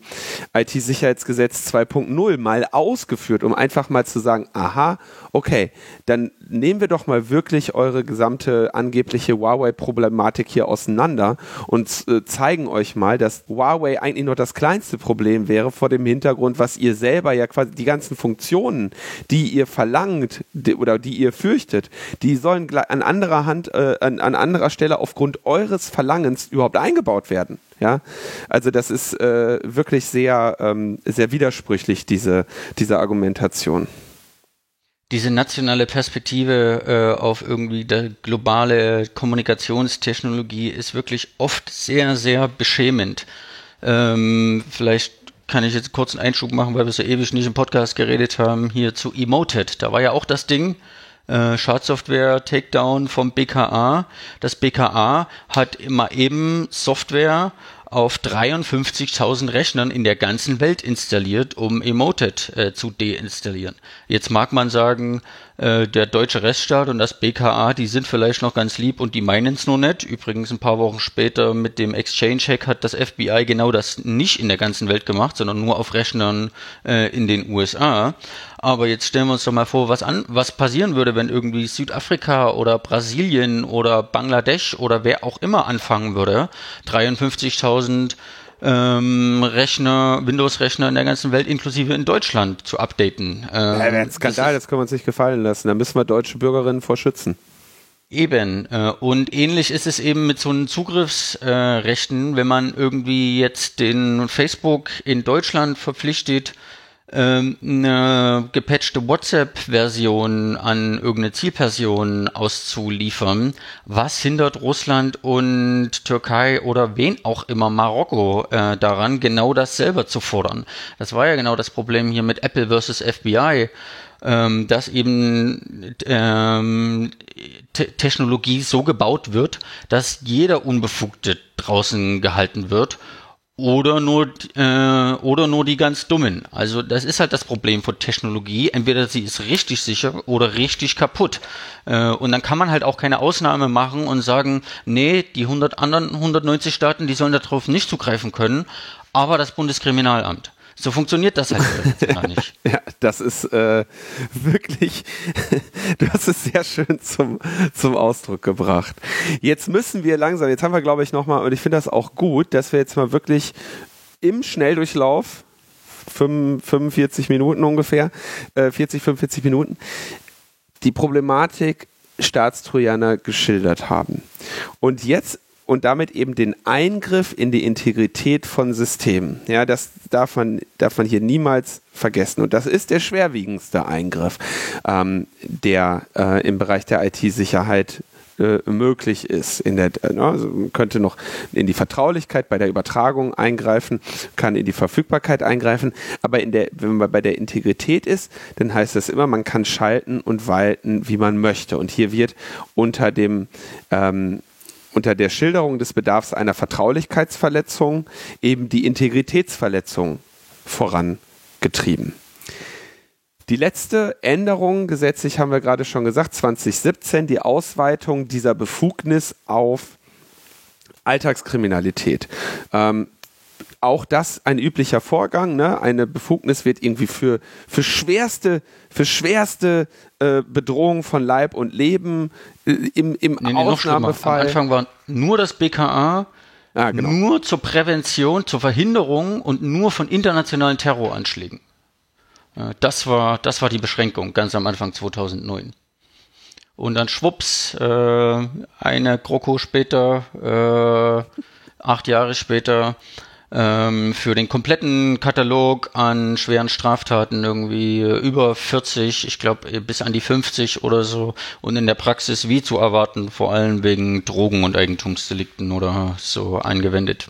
IT-Sicherheitsgesetz 2.0 mal ausgeführt, um einfach mal zu sagen, aha, okay, dann nehmen wir doch mal wirklich eure gesamte angebliche Huawei-Problematik hier auseinander und äh, zeigen euch mal, dass Huawei eigentlich nur das kleinste Problem wäre vor dem Hintergrund, was ihr selber ja quasi die ganzen Funktionen, die ihr verlangt die, oder die ihr fürchtet, die sollen an anderer Hand, äh, an, an anderer Stelle aufgrund eures Verlangens überhaupt eingebaut werden. Ja, also das ist äh, wirklich sehr, ähm, sehr widersprüchlich, diese, diese Argumentation diese nationale Perspektive äh, auf irgendwie der globale Kommunikationstechnologie ist wirklich oft sehr, sehr beschämend. Ähm, vielleicht kann ich jetzt kurz einen Einschub machen, weil wir so ewig nicht im Podcast geredet haben, hier zu Emoted. Da war ja auch das Ding, äh, Schadsoftware Takedown vom BKA. Das BKA hat immer eben Software auf 53.000 Rechnern in der ganzen Welt installiert, um Emoted äh, zu deinstallieren. Jetzt mag man sagen, äh, der deutsche Rechtsstaat und das BKA, die sind vielleicht noch ganz lieb und die meinen es nur nicht. Übrigens ein paar Wochen später mit dem Exchange-Hack hat das FBI genau das nicht in der ganzen Welt gemacht, sondern nur auf Rechnern äh, in den USA. Aber jetzt stellen wir uns doch mal vor, was an, was passieren würde, wenn irgendwie Südafrika oder Brasilien oder Bangladesch oder wer auch immer anfangen würde, 53.000 ähm, Rechner, Windows-Rechner in der ganzen Welt, inklusive in Deutschland, zu updaten. Ähm, ja, ein Skandal, das, das können wir uns nicht gefallen lassen. Da müssen wir deutsche Bürgerinnen vor schützen. Eben. Äh, und ähnlich ist es eben mit so einen Zugriffsrechten, wenn man irgendwie jetzt den Facebook in Deutschland verpflichtet, ähm, eine gepatchte WhatsApp-Version an irgendeine Zielperson auszuliefern. Was hindert Russland und Türkei oder wen auch immer Marokko äh, daran, genau das selber zu fordern? Das war ja genau das Problem hier mit Apple versus FBI. Ähm, dass eben ähm, Technologie so gebaut wird, dass jeder Unbefugte draußen gehalten wird oder nur äh, oder nur die ganz dummen. Also das ist halt das Problem von Technologie. Entweder sie ist richtig sicher oder richtig kaputt. Äh, und dann kann man halt auch keine Ausnahme machen und sagen, nee, die 100 anderen 190 Staaten, die sollen darauf nicht zugreifen können, aber das Bundeskriminalamt. So funktioniert das halt gar (laughs) nicht. ja, das ist äh, wirklich, (laughs) du hast es sehr schön zum, zum Ausdruck gebracht. Jetzt müssen wir langsam, jetzt haben wir glaube ich nochmal, und ich finde das auch gut, dass wir jetzt mal wirklich im Schnelldurchlauf 45 Minuten ungefähr, äh, 40, 45 Minuten, die Problematik Staatstrojaner geschildert haben. Und jetzt und damit eben den Eingriff in die Integrität von Systemen. Ja, das darf man, darf man hier niemals vergessen. Und das ist der schwerwiegendste Eingriff, ähm, der äh, im Bereich der IT-Sicherheit äh, möglich ist. In der, äh, also man könnte noch in die Vertraulichkeit bei der Übertragung eingreifen, kann in die Verfügbarkeit eingreifen, aber in der, wenn man bei der Integrität ist, dann heißt das immer, man kann schalten und walten, wie man möchte. Und hier wird unter dem ähm, unter der Schilderung des Bedarfs einer Vertraulichkeitsverletzung eben die Integritätsverletzung vorangetrieben. Die letzte Änderung gesetzlich haben wir gerade schon gesagt, 2017, die Ausweitung dieser Befugnis auf Alltagskriminalität. Ähm, auch das ein üblicher Vorgang. Ne? Eine Befugnis wird irgendwie für, für schwerste, für schwerste äh, Bedrohung von Leib und Leben äh, im, im nee, nee, Ausnahmefall. Am Anfang war nur das BKA, ah, genau. nur zur Prävention, zur Verhinderung und nur von internationalen Terroranschlägen. Äh, das war, das war die Beschränkung ganz am Anfang 2009. Und dann schwupps, äh, eine GroKo später, äh, acht Jahre später, ähm, für den kompletten Katalog an schweren Straftaten irgendwie über 40, ich glaube bis an die 50 oder so und in der Praxis wie zu erwarten, vor allem wegen Drogen- und Eigentumsdelikten oder so angewendet.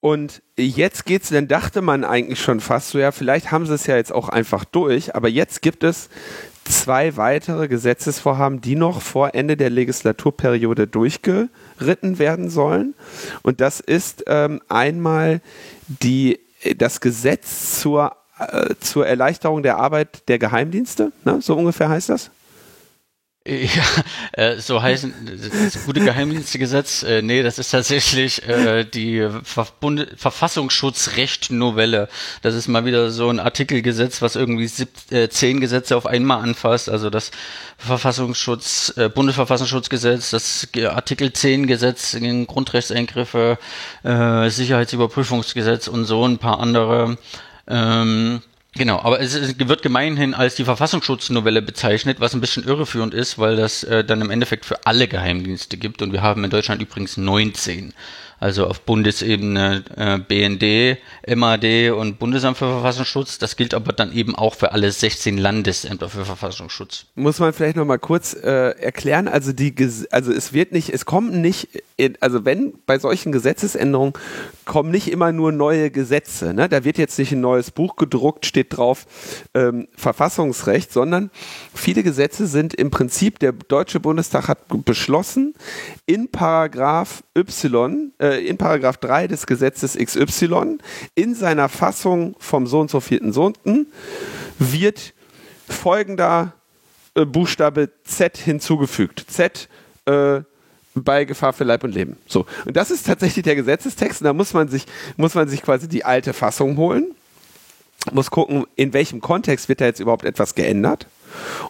Und jetzt geht's, dann dachte man eigentlich schon fast so, ja, vielleicht haben sie es ja jetzt auch einfach durch, aber jetzt gibt es zwei weitere Gesetzesvorhaben, die noch vor Ende der Legislaturperiode durchgeritten werden sollen. Und das ist ähm, einmal die, das Gesetz zur, äh, zur Erleichterung der Arbeit der Geheimdienste, ne? so ungefähr heißt das. Ja, äh, so heißen das gute Geheimdienstegesetz. Äh, nee, das ist tatsächlich äh, die Ver Verfassungsschutzrecht-Novelle. Das ist mal wieder so ein Artikelgesetz, was irgendwie sieb, äh, zehn Gesetze auf einmal anfasst. Also das Verfassungsschutz, äh, Bundesverfassungsschutzgesetz, das Artikel 10 Gesetz gegen Grundrechtseingriffe, äh, Sicherheitsüberprüfungsgesetz und so ein paar andere. Ähm, Genau, aber es wird gemeinhin als die Verfassungsschutznovelle bezeichnet, was ein bisschen irreführend ist, weil das äh, dann im Endeffekt für alle Geheimdienste gibt. Und wir haben in Deutschland übrigens 19 also auf Bundesebene äh, BND, MAD und Bundesamt für Verfassungsschutz. Das gilt aber dann eben auch für alle 16 Landesämter für Verfassungsschutz. Muss man vielleicht nochmal kurz äh, erklären, also die also es wird nicht, es kommen nicht, in, also wenn bei solchen Gesetzesänderungen kommen nicht immer nur neue Gesetze, ne? da wird jetzt nicht ein neues Buch gedruckt, steht drauf ähm, Verfassungsrecht, sondern viele Gesetze sind im Prinzip, der Deutsche Bundestag hat beschlossen, in Paragraph Y, äh, äh, in Paragraph 3 des Gesetzes XY in seiner Fassung vom so und so vierten Sohnten wird folgender äh, Buchstabe Z hinzugefügt. Z äh, bei Gefahr für Leib und Leben. So. Und das ist tatsächlich der Gesetzestext. Und da muss man sich, muss man sich quasi die alte Fassung holen. Muss gucken, in welchem Kontext wird da jetzt überhaupt etwas geändert.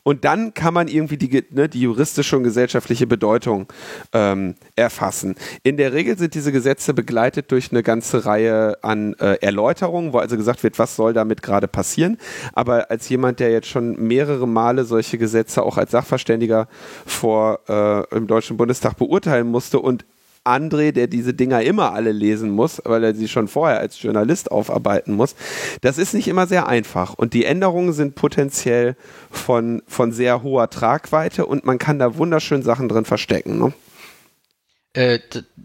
Und dann kann man irgendwie die, ne, die juristische und gesellschaftliche Bedeutung ähm, erfassen. In der Regel sind diese Gesetze begleitet durch eine ganze Reihe an äh, Erläuterungen, wo also gesagt wird, was soll damit gerade passieren. Aber als jemand, der jetzt schon mehrere Male solche Gesetze auch als Sachverständiger vor äh, im Deutschen Bundestag beurteilen musste und André, der diese Dinger immer alle lesen muss, weil er sie schon vorher als Journalist aufarbeiten muss. Das ist nicht immer sehr einfach. Und die Änderungen sind potenziell von, von sehr hoher Tragweite und man kann da wunderschön Sachen drin verstecken. Ne? Äh,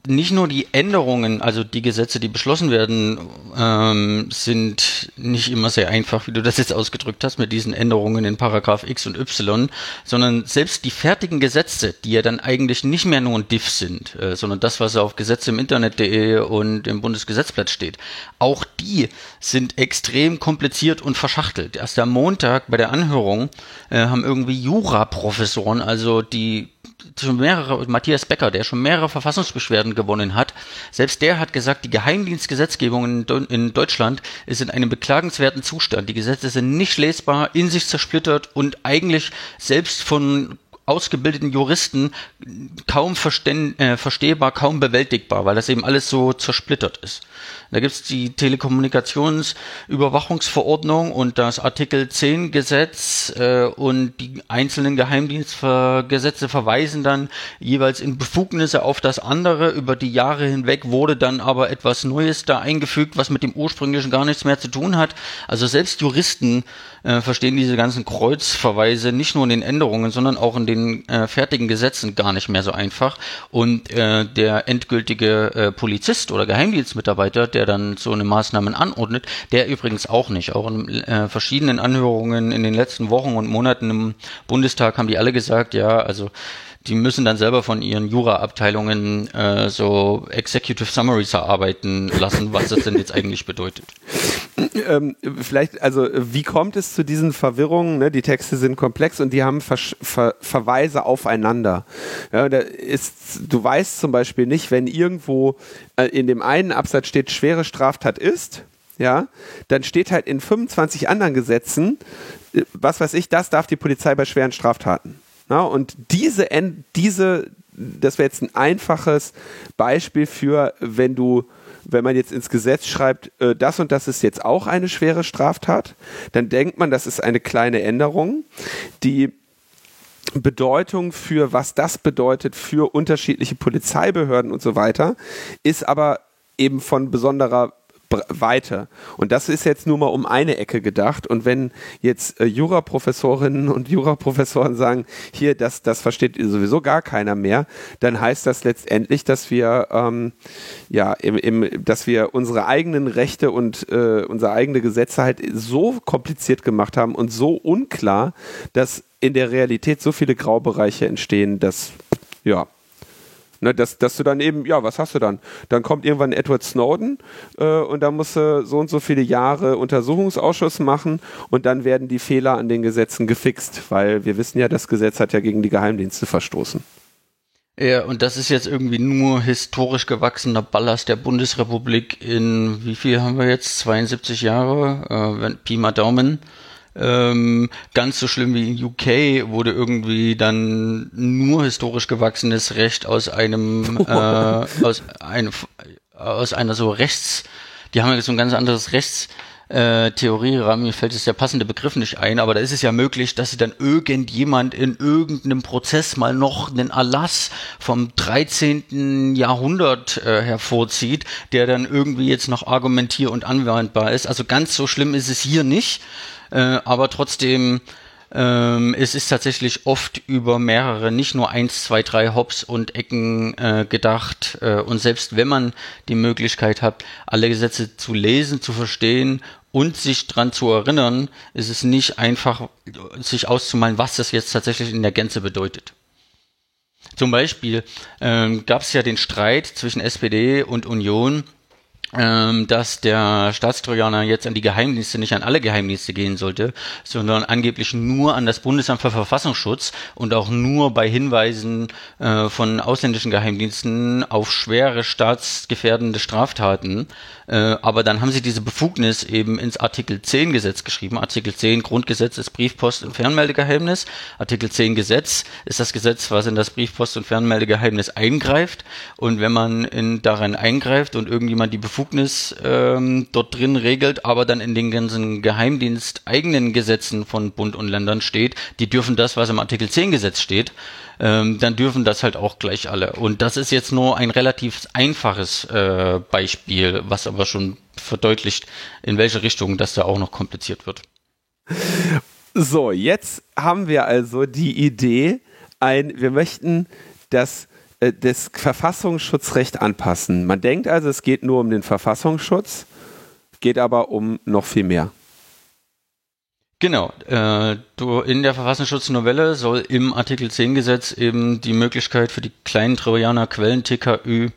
nicht nur die Änderungen, also die Gesetze, die beschlossen werden, ähm, sind nicht immer sehr einfach, wie du das jetzt ausgedrückt hast, mit diesen Änderungen in Paragraph X und Y, sondern selbst die fertigen Gesetze, die ja dann eigentlich nicht mehr nur ein Diff sind, äh, sondern das, was auf Gesetze im Internet.de und im Bundesgesetzblatt steht, auch die sind extrem kompliziert und verschachtelt. Erst am Montag bei der Anhörung äh, haben irgendwie Juraprofessoren, also die schon mehrere, Matthias Becker, der schon mehrere Verfassungsbeschwerden gewonnen hat, selbst der hat gesagt, die Geheimdienstgesetzgebung in, in Deutschland ist in einem beklagenswerten Zustand. Die Gesetze sind nicht lesbar, in sich zersplittert und eigentlich selbst von ausgebildeten Juristen kaum äh, verstehbar, kaum bewältigbar, weil das eben alles so zersplittert ist. Da gibt es die Telekommunikationsüberwachungsverordnung und das Artikel 10 Gesetz äh, und die einzelnen Geheimdienstgesetze verweisen dann jeweils in Befugnisse auf das andere. Über die Jahre hinweg wurde dann aber etwas Neues da eingefügt, was mit dem ursprünglichen gar nichts mehr zu tun hat. Also selbst Juristen äh, verstehen diese ganzen Kreuzverweise nicht nur in den Änderungen, sondern auch in den äh, fertigen Gesetzen gar nicht mehr so einfach. Und äh, der endgültige äh, Polizist oder Geheimdienstmitarbeiter, der dann so eine Maßnahmen anordnet, der übrigens auch nicht. Auch in äh, verschiedenen Anhörungen in den letzten Wochen und Monaten im Bundestag haben die alle gesagt, ja, also die müssen dann selber von ihren Jura-Abteilungen äh, so Executive Summaries erarbeiten lassen, was das denn jetzt eigentlich bedeutet. Ähm, vielleicht, also wie kommt es zu diesen Verwirrungen? Ne? Die Texte sind komplex und die haben Ver Ver Verweise aufeinander. Ja, da ist, du weißt zum Beispiel nicht, wenn irgendwo äh, in dem einen Absatz steht, schwere Straftat ist, ja, dann steht halt in 25 anderen Gesetzen, äh, was weiß ich, das darf die Polizei bei schweren Straftaten. Ja, und diese, diese, das wäre jetzt ein einfaches Beispiel für, wenn du, wenn man jetzt ins Gesetz schreibt, äh, das und das ist jetzt auch eine schwere Straftat, dann denkt man, das ist eine kleine Änderung, die Bedeutung für was das bedeutet für unterschiedliche Polizeibehörden und so weiter, ist aber eben von besonderer weiter. Und das ist jetzt nur mal um eine Ecke gedacht. Und wenn jetzt äh, Juraprofessorinnen und Juraprofessoren sagen, hier, das, das versteht sowieso gar keiner mehr, dann heißt das letztendlich, dass wir, ähm, ja, im, im, dass wir unsere eigenen Rechte und äh, unsere eigene Gesetze halt so kompliziert gemacht haben und so unklar, dass in der Realität so viele Graubereiche entstehen, dass, ja, Ne, dass, dass du dann eben, ja, was hast du dann? Dann kommt irgendwann Edward Snowden äh, und dann musst du so und so viele Jahre Untersuchungsausschuss machen und dann werden die Fehler an den Gesetzen gefixt, weil wir wissen ja, das Gesetz hat ja gegen die Geheimdienste verstoßen. Ja, und das ist jetzt irgendwie nur historisch gewachsener Ballast der Bundesrepublik in, wie viel haben wir jetzt? 72 Jahre, äh, Pi mal Daumen. Ähm, ganz so schlimm wie in UK wurde irgendwie dann nur historisch gewachsenes Recht aus einem, (laughs) äh, aus, einem aus einer so Rechts, die haben ja so ein ganz anderes Rechts, äh, Theorie, mir fällt es der passende Begriff nicht ein, aber da ist es ja möglich, dass sie dann irgendjemand in irgendeinem Prozess mal noch einen Erlass vom 13. Jahrhundert äh, hervorzieht, der dann irgendwie jetzt noch argumentier- und anwendbar ist. Also ganz so schlimm ist es hier nicht, äh, aber trotzdem ähm, es ist tatsächlich oft über mehrere, nicht nur eins, zwei, drei Hops und Ecken äh, gedacht. Äh, und selbst wenn man die Möglichkeit hat, alle Gesetze zu lesen, zu verstehen und sich dran zu erinnern, ist es nicht einfach, sich auszumalen, was das jetzt tatsächlich in der Gänze bedeutet. Zum Beispiel ähm, gab es ja den Streit zwischen SPD und Union ähm, dass der Staatstrojaner jetzt an die Geheimdienste, nicht an alle Geheimdienste gehen sollte, sondern angeblich nur an das Bundesamt für Verfassungsschutz und auch nur bei Hinweisen äh, von ausländischen Geheimdiensten auf schwere staatsgefährdende Straftaten. Äh, aber dann haben sie diese Befugnis eben ins Artikel 10 Gesetz geschrieben. Artikel 10 Grundgesetz ist Briefpost- und Fernmeldegeheimnis. Artikel 10 Gesetz ist das Gesetz, was in das Briefpost- und Fernmeldegeheimnis eingreift. Und wenn man in, daran eingreift und irgendjemand die Befugnis Befugnis ähm, dort drin regelt, aber dann in den ganzen Geheimdienst eigenen Gesetzen von Bund und Ländern steht, die dürfen das, was im Artikel 10 Gesetz steht, ähm, dann dürfen das halt auch gleich alle. Und das ist jetzt nur ein relativ einfaches äh, Beispiel, was aber schon verdeutlicht, in welche Richtung das da auch noch kompliziert wird. So, jetzt haben wir also die Idee, ein, wir möchten das äh, das Verfassungsschutzrecht anpassen. Man denkt also, es geht nur um den Verfassungsschutz, geht aber um noch viel mehr. Genau. Äh, in der Verfassungsschutznovelle soll im Artikel 10 Gesetz eben die Möglichkeit für die kleinen Trojaner Quellen TKÜ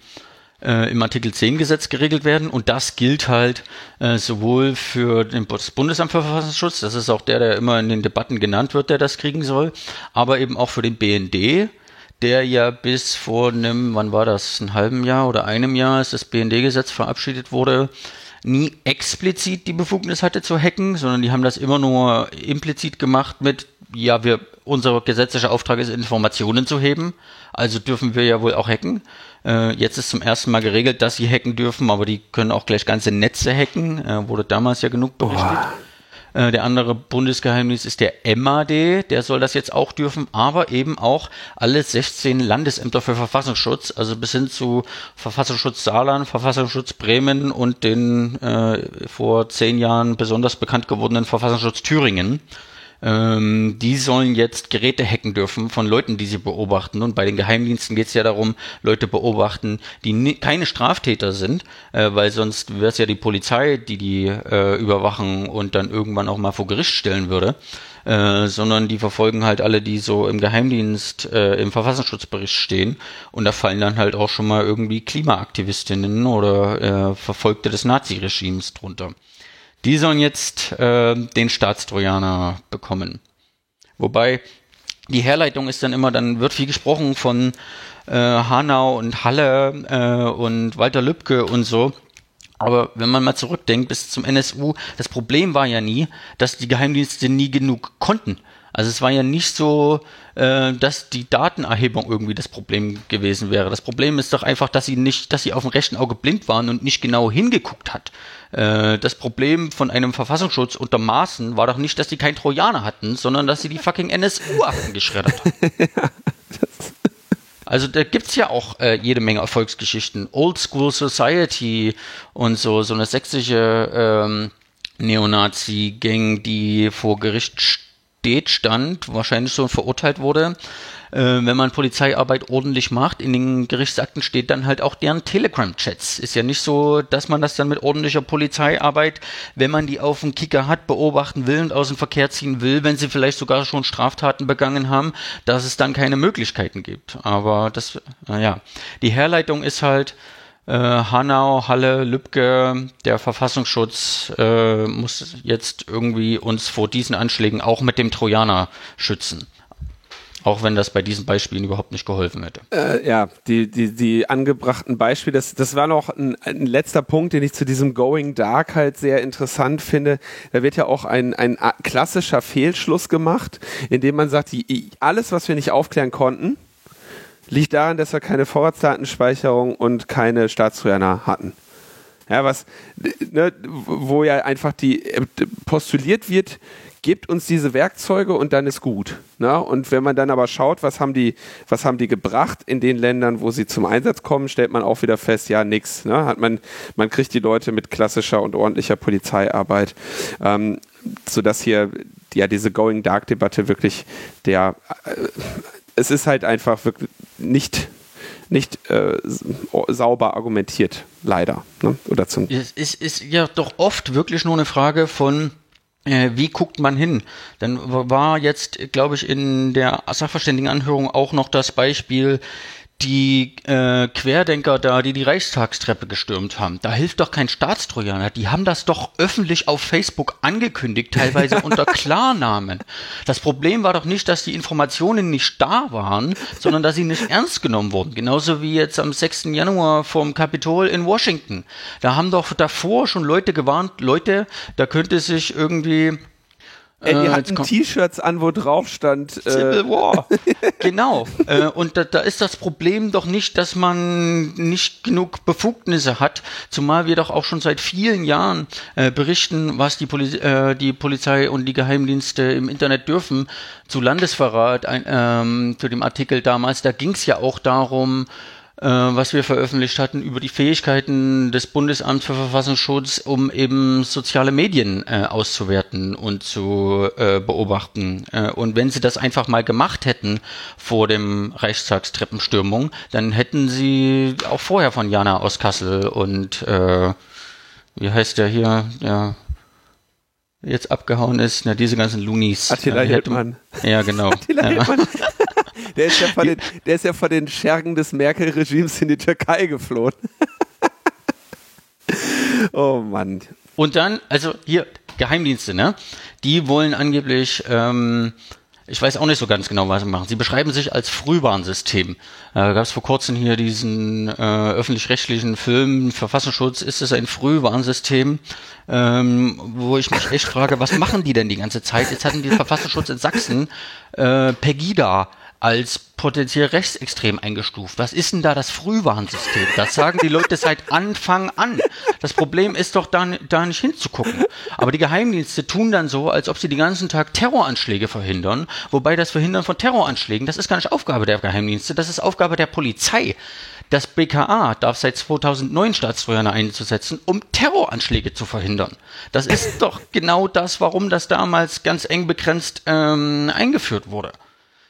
äh, im Artikel 10 Gesetz geregelt werden und das gilt halt äh, sowohl für das Bundesamt für Verfassungsschutz, das ist auch der, der immer in den Debatten genannt wird, der das kriegen soll, aber eben auch für den BND, der ja bis vor einem, wann war das, ein halben Jahr oder einem Jahr, als das BND-Gesetz verabschiedet wurde, nie explizit die Befugnis hatte zu hacken, sondern die haben das immer nur implizit gemacht mit, ja, wir, unser gesetzlicher Auftrag ist, Informationen zu heben, also dürfen wir ja wohl auch hacken. Äh, jetzt ist zum ersten Mal geregelt, dass sie hacken dürfen, aber die können auch gleich ganze Netze hacken, äh, wurde damals ja genug berichtet. Boah. Äh, der andere Bundesgeheimdienst ist der MAD, der soll das jetzt auch dürfen, aber eben auch alle 16 Landesämter für Verfassungsschutz, also bis hin zu Verfassungsschutz Saarland, Verfassungsschutz Bremen und den äh, vor zehn Jahren besonders bekannt gewordenen Verfassungsschutz Thüringen. Ähm, die sollen jetzt Geräte hacken dürfen von Leuten, die sie beobachten. Und bei den Geheimdiensten geht es ja darum, Leute beobachten, die keine Straftäter sind, äh, weil sonst wäre es ja die Polizei, die die äh, überwachen und dann irgendwann auch mal vor Gericht stellen würde. Äh, sondern die verfolgen halt alle, die so im Geheimdienst äh, im Verfassungsschutzbericht stehen. Und da fallen dann halt auch schon mal irgendwie Klimaaktivistinnen oder äh, Verfolgte des Naziregimes drunter. Die sollen jetzt äh, den Staatstrojaner bekommen. Wobei die Herleitung ist dann immer, dann wird viel gesprochen von äh, Hanau und Halle äh, und Walter Lübcke und so. Aber wenn man mal zurückdenkt bis zum NSU, das Problem war ja nie, dass die Geheimdienste nie genug konnten. Also es war ja nicht so, äh, dass die Datenerhebung irgendwie das Problem gewesen wäre. Das Problem ist doch einfach, dass sie nicht, dass sie auf dem rechten Auge blind waren und nicht genau hingeguckt hat. Äh, das Problem von einem Verfassungsschutz unter Maßen war doch nicht, dass sie keinen Trojaner hatten, sondern dass sie die fucking NSU-Akten geschreddert haben. (laughs) Also da gibt's ja auch äh, jede Menge Erfolgsgeschichten. Old School Society und so, so eine sächsische ähm, Neonazi-Gang, die vor Gericht steht, stand, wahrscheinlich schon verurteilt wurde äh, wenn man Polizeiarbeit ordentlich macht, in den Gerichtsakten steht dann halt auch deren Telegram-Chats. Ist ja nicht so, dass man das dann mit ordentlicher Polizeiarbeit, wenn man die auf dem Kicker hat, beobachten will und aus dem Verkehr ziehen will, wenn sie vielleicht sogar schon Straftaten begangen haben, dass es dann keine Möglichkeiten gibt. Aber das, naja, die Herleitung ist halt, äh, Hanau, Halle, Lübcke, der Verfassungsschutz äh, muss jetzt irgendwie uns vor diesen Anschlägen auch mit dem Trojaner schützen. Auch wenn das bei diesen Beispielen überhaupt nicht geholfen hätte. Äh, ja, die, die, die angebrachten Beispiele, das, das war noch ein, ein letzter Punkt, den ich zu diesem Going Dark halt sehr interessant finde. Da wird ja auch ein, ein klassischer Fehlschluss gemacht, indem man sagt, die, alles, was wir nicht aufklären konnten, liegt daran, dass wir keine Vorratsdatenspeicherung und keine Staatstrojaner hatten. Ja, was, ne, wo ja einfach die postuliert wird, gebt uns diese Werkzeuge und dann ist gut. Ne? Und wenn man dann aber schaut, was haben die, was haben die gebracht in den Ländern, wo sie zum Einsatz kommen, stellt man auch wieder fest, ja, nix. Ne? Hat man, man kriegt die Leute mit klassischer und ordentlicher Polizeiarbeit, ähm, sodass hier ja diese Going Dark Debatte wirklich der, äh, es ist halt einfach wirklich nicht nicht äh, sauber argumentiert, leider. Ne? Oder zum es ist, ist ja doch oft wirklich nur eine Frage von äh, wie guckt man hin? Dann war jetzt, glaube ich, in der Sachverständigenanhörung auch noch das Beispiel, die äh, Querdenker da, die die Reichstagstreppe gestürmt haben, da hilft doch kein Staatstrojaner. Die haben das doch öffentlich auf Facebook angekündigt, teilweise (laughs) unter Klarnamen. Das Problem war doch nicht, dass die Informationen nicht da waren, sondern dass sie nicht ernst genommen wurden. Genauso wie jetzt am 6. Januar vom Kapitol in Washington. Da haben doch davor schon Leute gewarnt, Leute, da könnte sich irgendwie Ey, die äh, hatten T-Shirts an, wo drauf stand. Äh, Civil äh, War. (laughs) genau. Äh, und da, da, ist das Problem doch nicht, dass man nicht genug Befugnisse hat, zumal wir doch auch schon seit vielen Jahren äh, berichten, was die, Poli äh, die Polizei und die Geheimdienste im Internet dürfen. Zu Landesverrat, ein, ähm, zu dem Artikel damals, da ging es ja auch darum, äh, was wir veröffentlicht hatten über die Fähigkeiten des Bundesamts für Verfassungsschutz, um eben soziale Medien äh, auszuwerten und zu äh, beobachten. Äh, und wenn sie das einfach mal gemacht hätten vor dem Reichstagstreppenstürmung, dann hätten sie auch vorher von Jana aus Kassel und äh, wie heißt der hier, der jetzt abgehauen ist, na, diese ganzen Lunis. Attila äh, Hildmann. Ja, genau. (laughs) Attila ja. Hildmann. Der ist ja von den, der ist ja von den Schergen des Merkel-Regimes in die Türkei geflohen. (laughs) oh Mann. Und dann, also hier, Geheimdienste, ne? Die wollen angeblich, ähm, ich weiß auch nicht so ganz genau, was sie machen. Sie beschreiben sich als Frühwarnsystem. Äh, Gab es vor kurzem hier diesen äh, öffentlich-rechtlichen Film Verfassungsschutz, ist es ein Frühwarnsystem, ähm, wo ich mich echt frage, was machen die denn die ganze Zeit? Jetzt hatten die Verfassungsschutz in Sachsen äh, Pegida als potenziell rechtsextrem eingestuft. Was ist denn da das Frühwarnsystem? Das sagen die Leute seit Anfang an. Das Problem ist doch da, da nicht hinzugucken. Aber die Geheimdienste tun dann so, als ob sie den ganzen Tag Terroranschläge verhindern, wobei das Verhindern von Terroranschlägen, das ist gar nicht Aufgabe der Geheimdienste, das ist Aufgabe der Polizei. Das BKA darf seit 2009 Staatstrojaner einzusetzen, um Terroranschläge zu verhindern. Das ist doch genau das, warum das damals ganz eng begrenzt ähm, eingeführt wurde.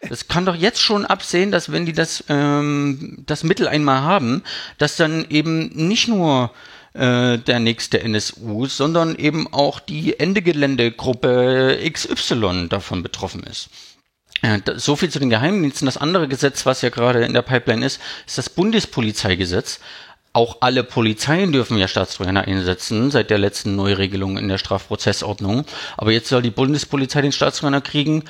Das kann doch jetzt schon absehen, dass wenn die das, ähm, das Mittel einmal haben, dass dann eben nicht nur äh, der nächste NSU, sondern eben auch die Ende-Gelände-Gruppe XY davon betroffen ist. So viel zu den Geheimdiensten. Das andere Gesetz, was ja gerade in der Pipeline ist, ist das Bundespolizeigesetz. Auch alle Polizeien dürfen ja Staatstrojaner einsetzen, seit der letzten Neuregelung in der Strafprozessordnung. Aber jetzt soll die Bundespolizei den Staatstrojaner kriegen,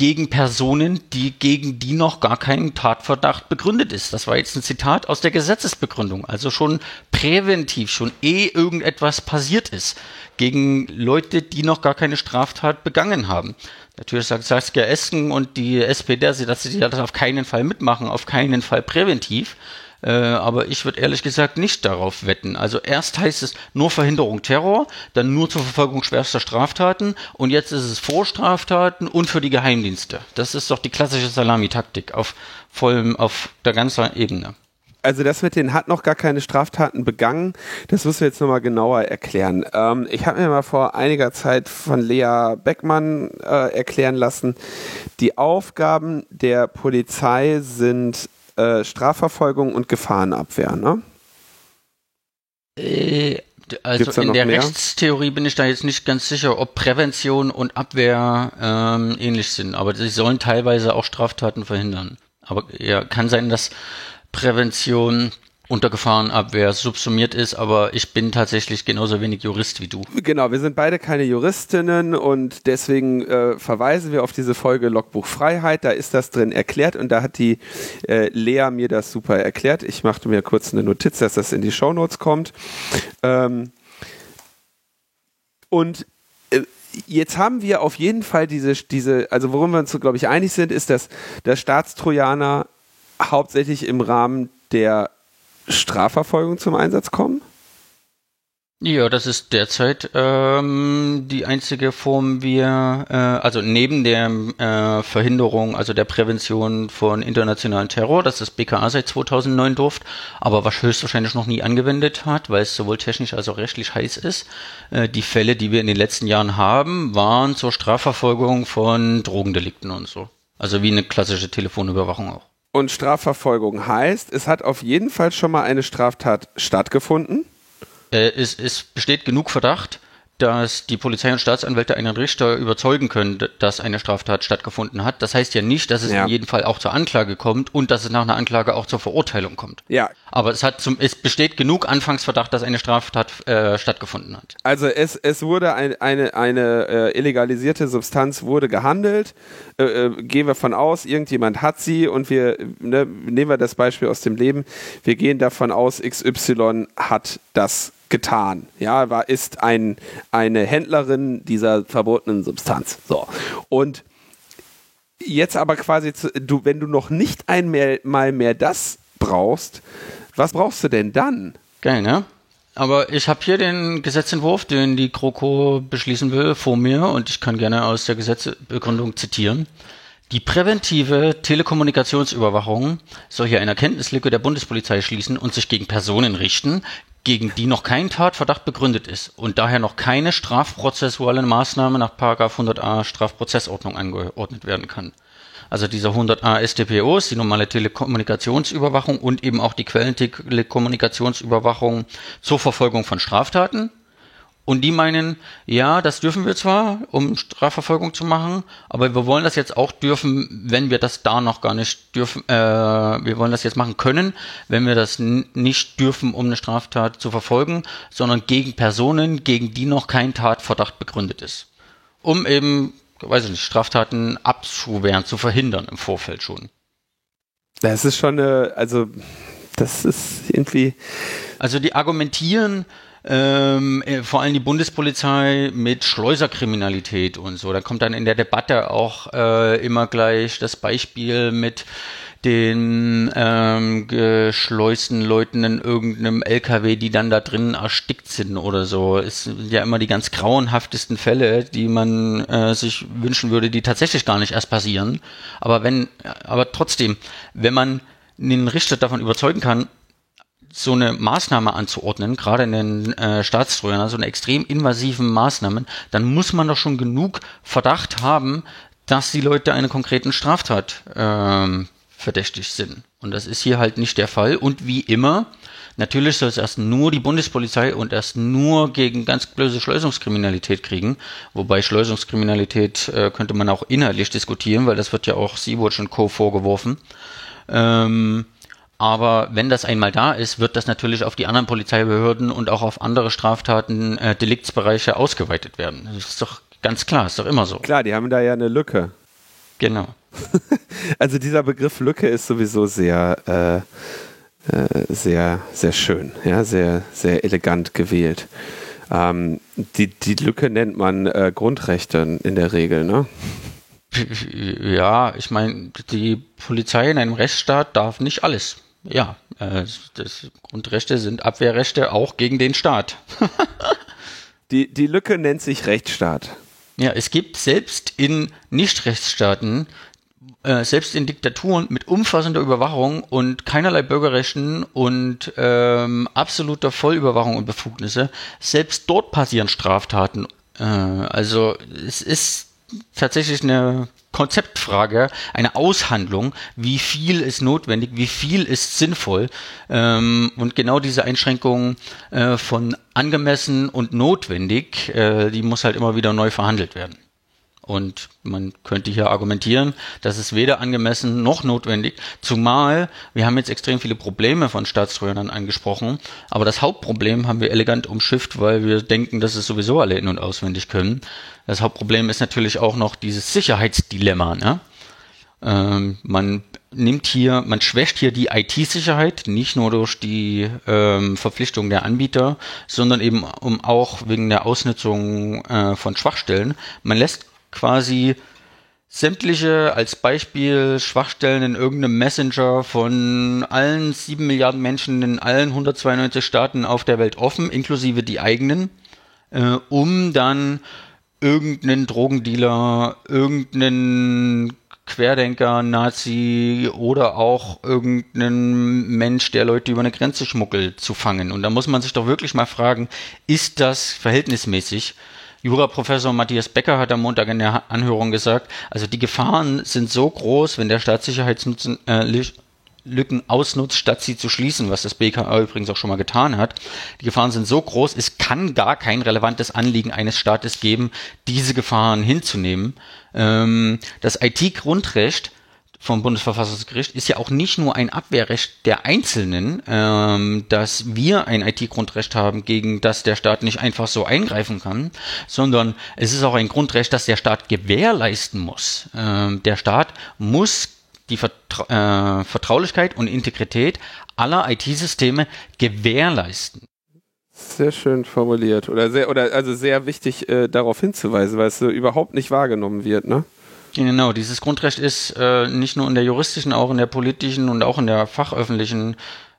gegen Personen, die gegen die noch gar kein Tatverdacht begründet ist. Das war jetzt ein Zitat aus der Gesetzesbegründung, also schon präventiv, schon eh irgendetwas passiert ist, gegen Leute, die noch gar keine Straftat begangen haben. Natürlich sagt Saskia Esken und die SPD, dass sie das auf keinen Fall mitmachen, auf keinen Fall präventiv. Äh, aber ich würde ehrlich gesagt nicht darauf wetten. Also erst heißt es nur Verhinderung Terror, dann nur zur Verfolgung schwerster Straftaten und jetzt ist es Vorstraftaten und für die Geheimdienste. Das ist doch die klassische Salamitaktik auf vollem, auf der ganzen Ebene also das mit den hat noch gar keine Straftaten begangen, das müssen wir jetzt nochmal genauer erklären. Ähm, ich habe mir mal vor einiger Zeit von Lea Beckmann äh, erklären lassen, die Aufgaben der Polizei sind äh, Strafverfolgung und Gefahrenabwehr, ne? Äh, also in der mehr? Rechtstheorie bin ich da jetzt nicht ganz sicher, ob Prävention und Abwehr ähm, ähnlich sind, aber sie sollen teilweise auch Straftaten verhindern. Aber ja, kann sein, dass Prävention unter Gefahrenabwehr subsumiert ist, aber ich bin tatsächlich genauso wenig Jurist wie du. Genau, wir sind beide keine Juristinnen und deswegen äh, verweisen wir auf diese Folge Logbuch Freiheit. Da ist das drin erklärt und da hat die äh, Lea mir das super erklärt. Ich machte mir kurz eine Notiz, dass das in die Shownotes kommt. Ähm, und äh, jetzt haben wir auf jeden Fall diese, diese also worum wir uns, glaube ich, einig sind, ist, dass der Staatstrojaner hauptsächlich im Rahmen der Strafverfolgung zum Einsatz kommen? Ja, das ist derzeit ähm, die einzige Form, wir, äh, also neben der äh, Verhinderung, also der Prävention von internationalen Terror, das das BKA seit 2009 durft, aber was höchstwahrscheinlich noch nie angewendet hat, weil es sowohl technisch als auch rechtlich heiß ist. Äh, die Fälle, die wir in den letzten Jahren haben, waren zur Strafverfolgung von Drogendelikten und so. Also wie eine klassische Telefonüberwachung auch. Und Strafverfolgung heißt, es hat auf jeden Fall schon mal eine Straftat stattgefunden. Äh, es, es besteht genug Verdacht, dass die Polizei und Staatsanwälte einen Richter überzeugen können, dass eine Straftat stattgefunden hat. Das heißt ja nicht, dass es ja. in jedem Fall auch zur Anklage kommt und dass es nach einer Anklage auch zur Verurteilung kommt. Ja. Aber es hat zum, es besteht genug Anfangsverdacht, dass eine Straftat äh, stattgefunden hat. Also es, es wurde ein, eine, eine äh, illegalisierte Substanz wurde gehandelt. Äh, äh gehen wir von aus, irgendjemand hat sie und wir ne, nehmen wir das Beispiel aus dem Leben. Wir gehen davon aus, XY hat das getan. Ja, war, ist ein, eine Händlerin dieser verbotenen Substanz. So. Und jetzt aber quasi, zu, du, wenn du noch nicht einmal mehr das brauchst, was brauchst du denn dann? Geil, ne? Aber ich habe hier den Gesetzentwurf, den die GroKo beschließen will, vor mir und ich kann gerne aus der Gesetzbegründung zitieren. Die präventive Telekommunikationsüberwachung soll hier eine Erkenntnislücke der Bundespolizei schließen und sich gegen Personen richten, gegen die noch kein Tatverdacht begründet ist und daher noch keine strafprozessuale Maßnahme nach 100a Strafprozessordnung angeordnet werden kann. Also dieser 100a StPO ist die normale Telekommunikationsüberwachung und eben auch die Quellentelekommunikationsüberwachung zur Verfolgung von Straftaten und die meinen, ja, das dürfen wir zwar, um Strafverfolgung zu machen, aber wir wollen das jetzt auch dürfen, wenn wir das da noch gar nicht dürfen, äh, wir wollen das jetzt machen können, wenn wir das nicht dürfen, um eine Straftat zu verfolgen, sondern gegen Personen, gegen die noch kein Tatverdacht begründet ist. Um eben, weiß ich nicht, Straftaten abzuwehren, zu verhindern im Vorfeld schon. Das ist schon eine, also, das ist irgendwie. Also die argumentieren, ähm, äh, vor allem die Bundespolizei mit Schleuserkriminalität und so. Da kommt dann in der Debatte auch äh, immer gleich das Beispiel mit den ähm, geschleusten Leuten in irgendeinem LKW, die dann da drin erstickt sind oder so. Es sind ja immer die ganz grauenhaftesten Fälle, die man äh, sich wünschen würde, die tatsächlich gar nicht erst passieren. Aber wenn, aber trotzdem, wenn man den Richter davon überzeugen kann, so eine Maßnahme anzuordnen, gerade in den äh, Staatstreuern, also eine extrem invasiven Maßnahmen, dann muss man doch schon genug Verdacht haben, dass die Leute eine konkreten Straftat ähm, verdächtig sind. Und das ist hier halt nicht der Fall. Und wie immer, natürlich soll es erst nur die Bundespolizei und erst nur gegen ganz böse Schleusungskriminalität kriegen. Wobei Schleusungskriminalität äh, könnte man auch inhaltlich diskutieren, weil das wird ja auch Sea-Watch und Co. vorgeworfen. Ähm, aber wenn das einmal da ist, wird das natürlich auf die anderen Polizeibehörden und auch auf andere Straftaten, äh, Deliktsbereiche ausgeweitet werden. Das ist doch ganz klar, ist doch immer so. Klar, die haben da ja eine Lücke. Genau. (laughs) also dieser Begriff Lücke ist sowieso sehr, äh, äh, sehr, sehr schön, ja, sehr, sehr elegant gewählt. Ähm, die, die Lücke nennt man äh, Grundrechte in der Regel, ne? Ja, ich meine, die Polizei in einem Rechtsstaat darf nicht alles. Ja, äh, das Grundrechte sind Abwehrrechte auch gegen den Staat. (laughs) die, die Lücke nennt sich Rechtsstaat. Ja, es gibt selbst in Nicht-Rechtsstaaten, äh, selbst in Diktaturen mit umfassender Überwachung und keinerlei Bürgerrechten und ähm, absoluter Vollüberwachung und Befugnisse, selbst dort passieren Straftaten. Äh, also es ist tatsächlich eine Konzeptfrage, eine Aushandlung, wie viel ist notwendig, wie viel ist sinnvoll. Ähm, und genau diese Einschränkung äh, von angemessen und notwendig, äh, die muss halt immer wieder neu verhandelt werden. Und man könnte hier argumentieren, das ist weder angemessen noch notwendig, zumal wir haben jetzt extrem viele Probleme von Staatstrojanern angesprochen, aber das Hauptproblem haben wir elegant umschifft, weil wir denken, dass es sowieso alle in- und auswendig können. Das Hauptproblem ist natürlich auch noch dieses Sicherheitsdilemma. Ne? Ähm, man nimmt hier, man schwächt hier die IT-Sicherheit, nicht nur durch die ähm, Verpflichtung der Anbieter, sondern eben um auch wegen der Ausnutzung äh, von Schwachstellen. Man lässt quasi sämtliche als Beispiel Schwachstellen in irgendeinem Messenger von allen sieben Milliarden Menschen in allen 192 Staaten auf der Welt offen, inklusive die eigenen, äh, um dann irgendeinen Drogendealer, irgendeinen Querdenker, Nazi oder auch irgendeinen Mensch, der Leute über eine Grenze schmuggelt, zu fangen. Und da muss man sich doch wirklich mal fragen, ist das verhältnismäßig? Juraprofessor Matthias Becker hat am Montag in der Anhörung gesagt, also die Gefahren sind so groß, wenn der Staatssicherheitslücken äh, ausnutzt, statt sie zu schließen, was das BKA übrigens auch schon mal getan hat. Die Gefahren sind so groß, es kann gar kein relevantes Anliegen eines Staates geben, diese Gefahren hinzunehmen. Ähm, das IT-Grundrecht vom Bundesverfassungsgericht ist ja auch nicht nur ein Abwehrrecht der Einzelnen, ähm, dass wir ein IT-Grundrecht haben, gegen das der Staat nicht einfach so eingreifen kann, sondern es ist auch ein Grundrecht, das der Staat gewährleisten muss. Ähm, der Staat muss die Vertra äh, Vertraulichkeit und Integrität aller IT-Systeme gewährleisten. Sehr schön formuliert oder sehr oder also sehr wichtig äh, darauf hinzuweisen, weil es so überhaupt nicht wahrgenommen wird, ne? Genau, dieses Grundrecht ist äh, nicht nur in der juristischen, auch in der politischen und auch in der fachöffentlichen,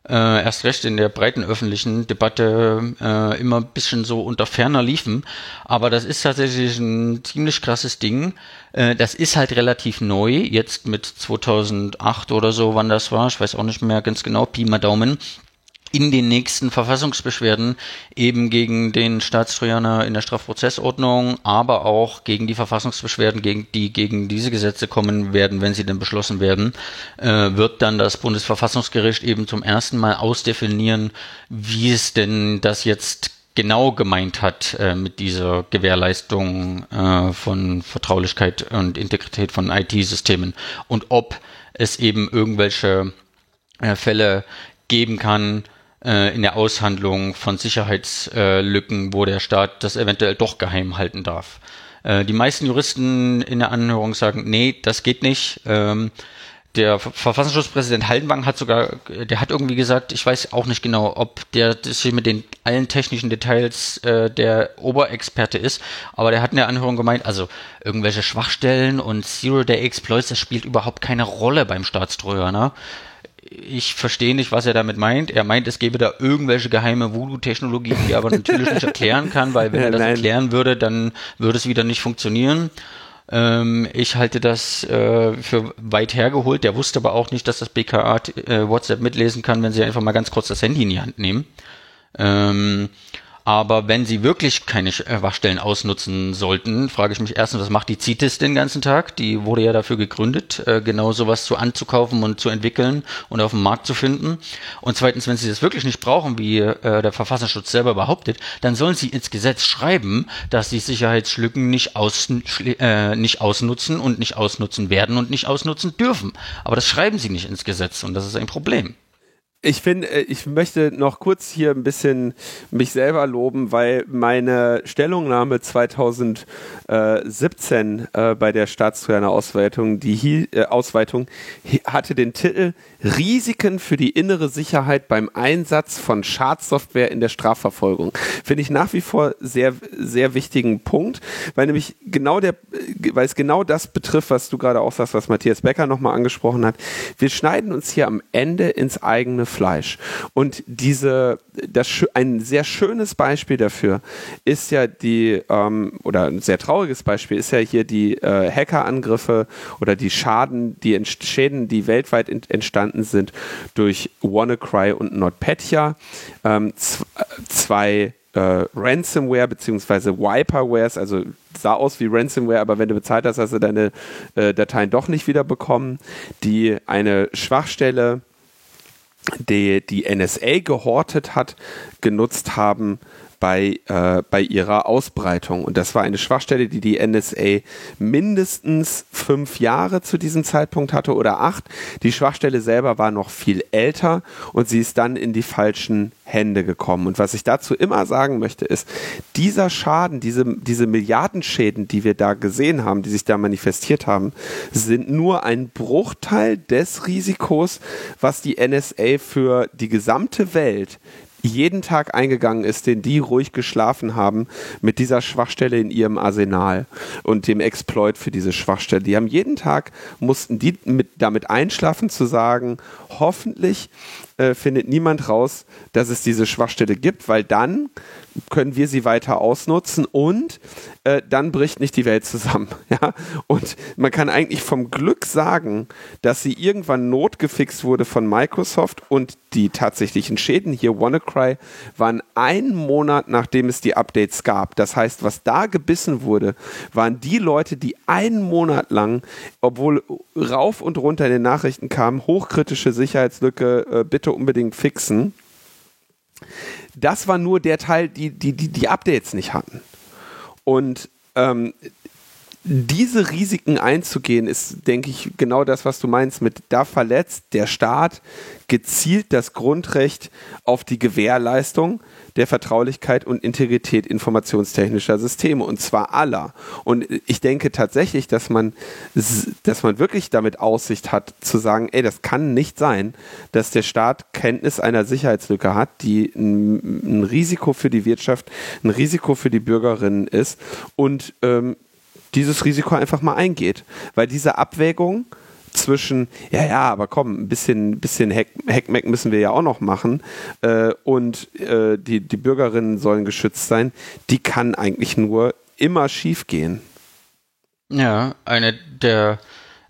äh, erst recht in der breiten öffentlichen Debatte äh, immer ein bisschen so unter ferner liefen. Aber das ist tatsächlich ein ziemlich krasses Ding. Äh, das ist halt relativ neu, jetzt mit 2008 oder so, wann das war. Ich weiß auch nicht mehr ganz genau, Pi mal Daumen in den nächsten Verfassungsbeschwerden eben gegen den Staatstrojaner in der Strafprozessordnung, aber auch gegen die Verfassungsbeschwerden, gegen die gegen diese Gesetze kommen werden, wenn sie denn beschlossen werden, äh, wird dann das Bundesverfassungsgericht eben zum ersten Mal ausdefinieren, wie es denn das jetzt genau gemeint hat äh, mit dieser Gewährleistung äh, von Vertraulichkeit und Integrität von IT-Systemen und ob es eben irgendwelche äh, Fälle geben kann, äh, in der Aushandlung von Sicherheitslücken, wo der Staat das eventuell doch geheim halten darf. Äh, die meisten Juristen in der Anhörung sagen, nee, das geht nicht. Ähm, der Verfassungsschutzpräsident Haldenwang hat sogar, der hat irgendwie gesagt, ich weiß auch nicht genau, ob der sich mit den allen technischen Details äh, der Oberexperte ist, aber der hat in der Anhörung gemeint, also irgendwelche Schwachstellen und Zero-Day-Exploits, das spielt überhaupt keine Rolle beim Staatstrojaner. Ich verstehe nicht, was er damit meint. Er meint, es gäbe da irgendwelche geheime Voodoo-Technologie, die er aber natürlich nicht erklären kann, weil wenn er (laughs) das Nein. erklären würde, dann würde es wieder nicht funktionieren. Ähm, ich halte das äh, für weit hergeholt. Der wusste aber auch nicht, dass das BKA äh, WhatsApp mitlesen kann, wenn sie einfach mal ganz kurz das Handy in die Hand nehmen. Ähm, aber wenn sie wirklich keine äh, Wachstellen ausnutzen sollten, frage ich mich erstens, was macht die CITES den ganzen Tag? Die wurde ja dafür gegründet, äh, genau sowas zu anzukaufen und zu entwickeln und auf dem Markt zu finden. Und zweitens, wenn sie das wirklich nicht brauchen, wie äh, der Verfassungsschutz selber behauptet, dann sollen sie ins Gesetz schreiben, dass sie Sicherheitslücken nicht, aus, äh, nicht ausnutzen und nicht ausnutzen werden und nicht ausnutzen dürfen. Aber das schreiben sie nicht ins Gesetz und das ist ein Problem. Ich finde, äh, ich möchte noch kurz hier ein bisschen mich selber loben, weil meine Stellungnahme 2017 äh, bei der Staatstrojaner Ausweitung, die äh, Ausweitung hatte den Titel Risiken für die innere Sicherheit beim Einsatz von Schadsoftware in der Strafverfolgung. Finde ich nach wie vor sehr, sehr wichtigen Punkt, weil nämlich genau der, weil es genau das betrifft, was du gerade auch sagst, was Matthias Becker nochmal angesprochen hat. Wir schneiden uns hier am Ende ins eigene Fleisch. Und diese, das, ein sehr schönes Beispiel dafür ist ja die, ähm, oder ein sehr trauriges Beispiel ist ja hier die äh, Hackerangriffe oder die Schaden, die Schäden, die weltweit entstanden sind durch WannaCry und NotPetya. Ähm, zwei äh, Ransomware bzw. Wiperwares, also sah aus wie Ransomware, aber wenn du bezahlt hast, hast du deine äh, Dateien doch nicht wieder bekommen, die eine Schwachstelle die die NSA gehortet hat, genutzt haben bei, äh, bei ihrer Ausbreitung. Und das war eine Schwachstelle, die die NSA mindestens fünf Jahre zu diesem Zeitpunkt hatte oder acht. Die Schwachstelle selber war noch viel älter und sie ist dann in die falschen Hände gekommen. Und was ich dazu immer sagen möchte, ist, dieser Schaden, diese, diese Milliardenschäden, die wir da gesehen haben, die sich da manifestiert haben, sind nur ein Bruchteil des Risikos, was die NSA für die gesamte Welt jeden Tag eingegangen ist, den die ruhig geschlafen haben mit dieser Schwachstelle in ihrem Arsenal und dem Exploit für diese Schwachstelle. Die haben jeden Tag, mussten die mit, damit einschlafen zu sagen, hoffentlich äh, findet niemand raus, dass es diese Schwachstelle gibt, weil dann können wir sie weiter ausnutzen und äh, dann bricht nicht die Welt zusammen. (laughs) Ja? Und man kann eigentlich vom Glück sagen, dass sie irgendwann notgefixt wurde von Microsoft und die tatsächlichen Schäden hier, WannaCry, waren einen Monat nachdem es die Updates gab. Das heißt, was da gebissen wurde, waren die Leute, die einen Monat lang, obwohl rauf und runter in den Nachrichten kam, hochkritische Sicherheitslücke, äh, bitte unbedingt fixen das war nur der Teil, die die, die, die Updates nicht hatten. Und ähm, diese Risiken einzugehen, ist, denke ich, genau das, was du meinst mit, da verletzt der Staat gezielt das Grundrecht auf die Gewährleistung der Vertraulichkeit und Integrität informationstechnischer Systeme und zwar aller. Und ich denke tatsächlich, dass man, dass man wirklich damit Aussicht hat zu sagen, ey, das kann nicht sein, dass der Staat Kenntnis einer Sicherheitslücke hat, die ein, ein Risiko für die Wirtschaft, ein Risiko für die Bürgerinnen ist und ähm, dieses Risiko einfach mal eingeht. Weil diese Abwägung zwischen, ja, ja, aber komm, ein bisschen, bisschen Hackmack müssen wir ja auch noch machen äh, und äh, die, die Bürgerinnen sollen geschützt sein, die kann eigentlich nur immer schief gehen. Ja, eine der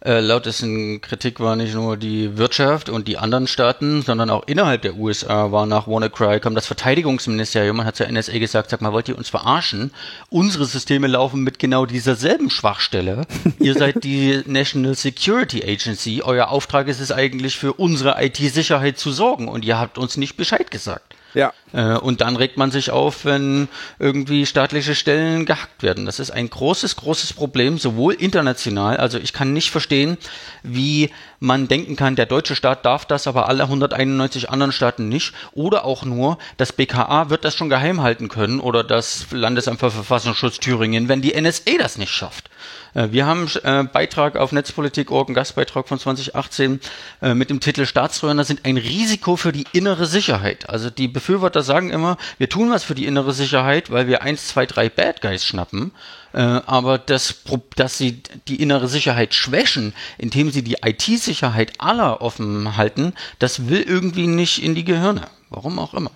äh, lautesten Kritik war nicht nur die Wirtschaft und die anderen Staaten, sondern auch innerhalb der USA war nach WannaCry kam das Verteidigungsministerium und hat zur NSA gesagt, sag mal, wollt ihr uns verarschen? Unsere Systeme laufen mit genau dieser selben Schwachstelle. (laughs) ihr seid die National Security Agency. Euer Auftrag ist es eigentlich für unsere IT-Sicherheit zu sorgen und ihr habt uns nicht Bescheid gesagt. Ja. Äh, und dann regt man sich auf, wenn irgendwie staatliche Stellen gehackt werden. Das ist ein großes, großes Problem, sowohl international, also ich kann nicht verstehen, wie man denken kann, der deutsche Staat darf das, aber alle 191 anderen Staaten nicht. Oder auch nur, das BKA wird das schon geheim halten können oder das Landesamt für Verfassungsschutz Thüringen, wenn die NSA das nicht schafft. Äh, wir haben äh, Beitrag auf Netzpolitik.org, einen Gastbeitrag von 2018 äh, mit dem Titel Staatstrojaner sind ein Risiko für die innere Sicherheit. Also die Befürworter sagen immer, wir tun was für die innere Sicherheit, weil wir eins, zwei, drei Bad Guys schnappen. Aber das, dass sie die innere Sicherheit schwächen, indem sie die IT-Sicherheit aller offen halten, das will irgendwie nicht in die Gehirne. Warum auch immer.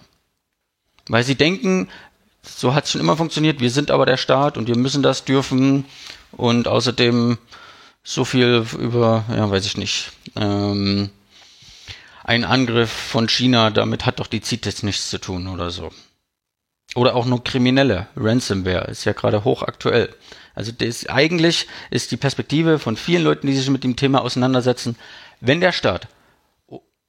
Weil sie denken, so hat es schon immer funktioniert, wir sind aber der Staat und wir müssen das dürfen und außerdem so viel über, ja, weiß ich nicht, ähm, ein Angriff von China, damit hat doch die CITES nichts zu tun oder so. Oder auch nur Kriminelle. Ransomware ist ja gerade hochaktuell. Also das, eigentlich ist die Perspektive von vielen Leuten, die sich mit dem Thema auseinandersetzen, wenn der Staat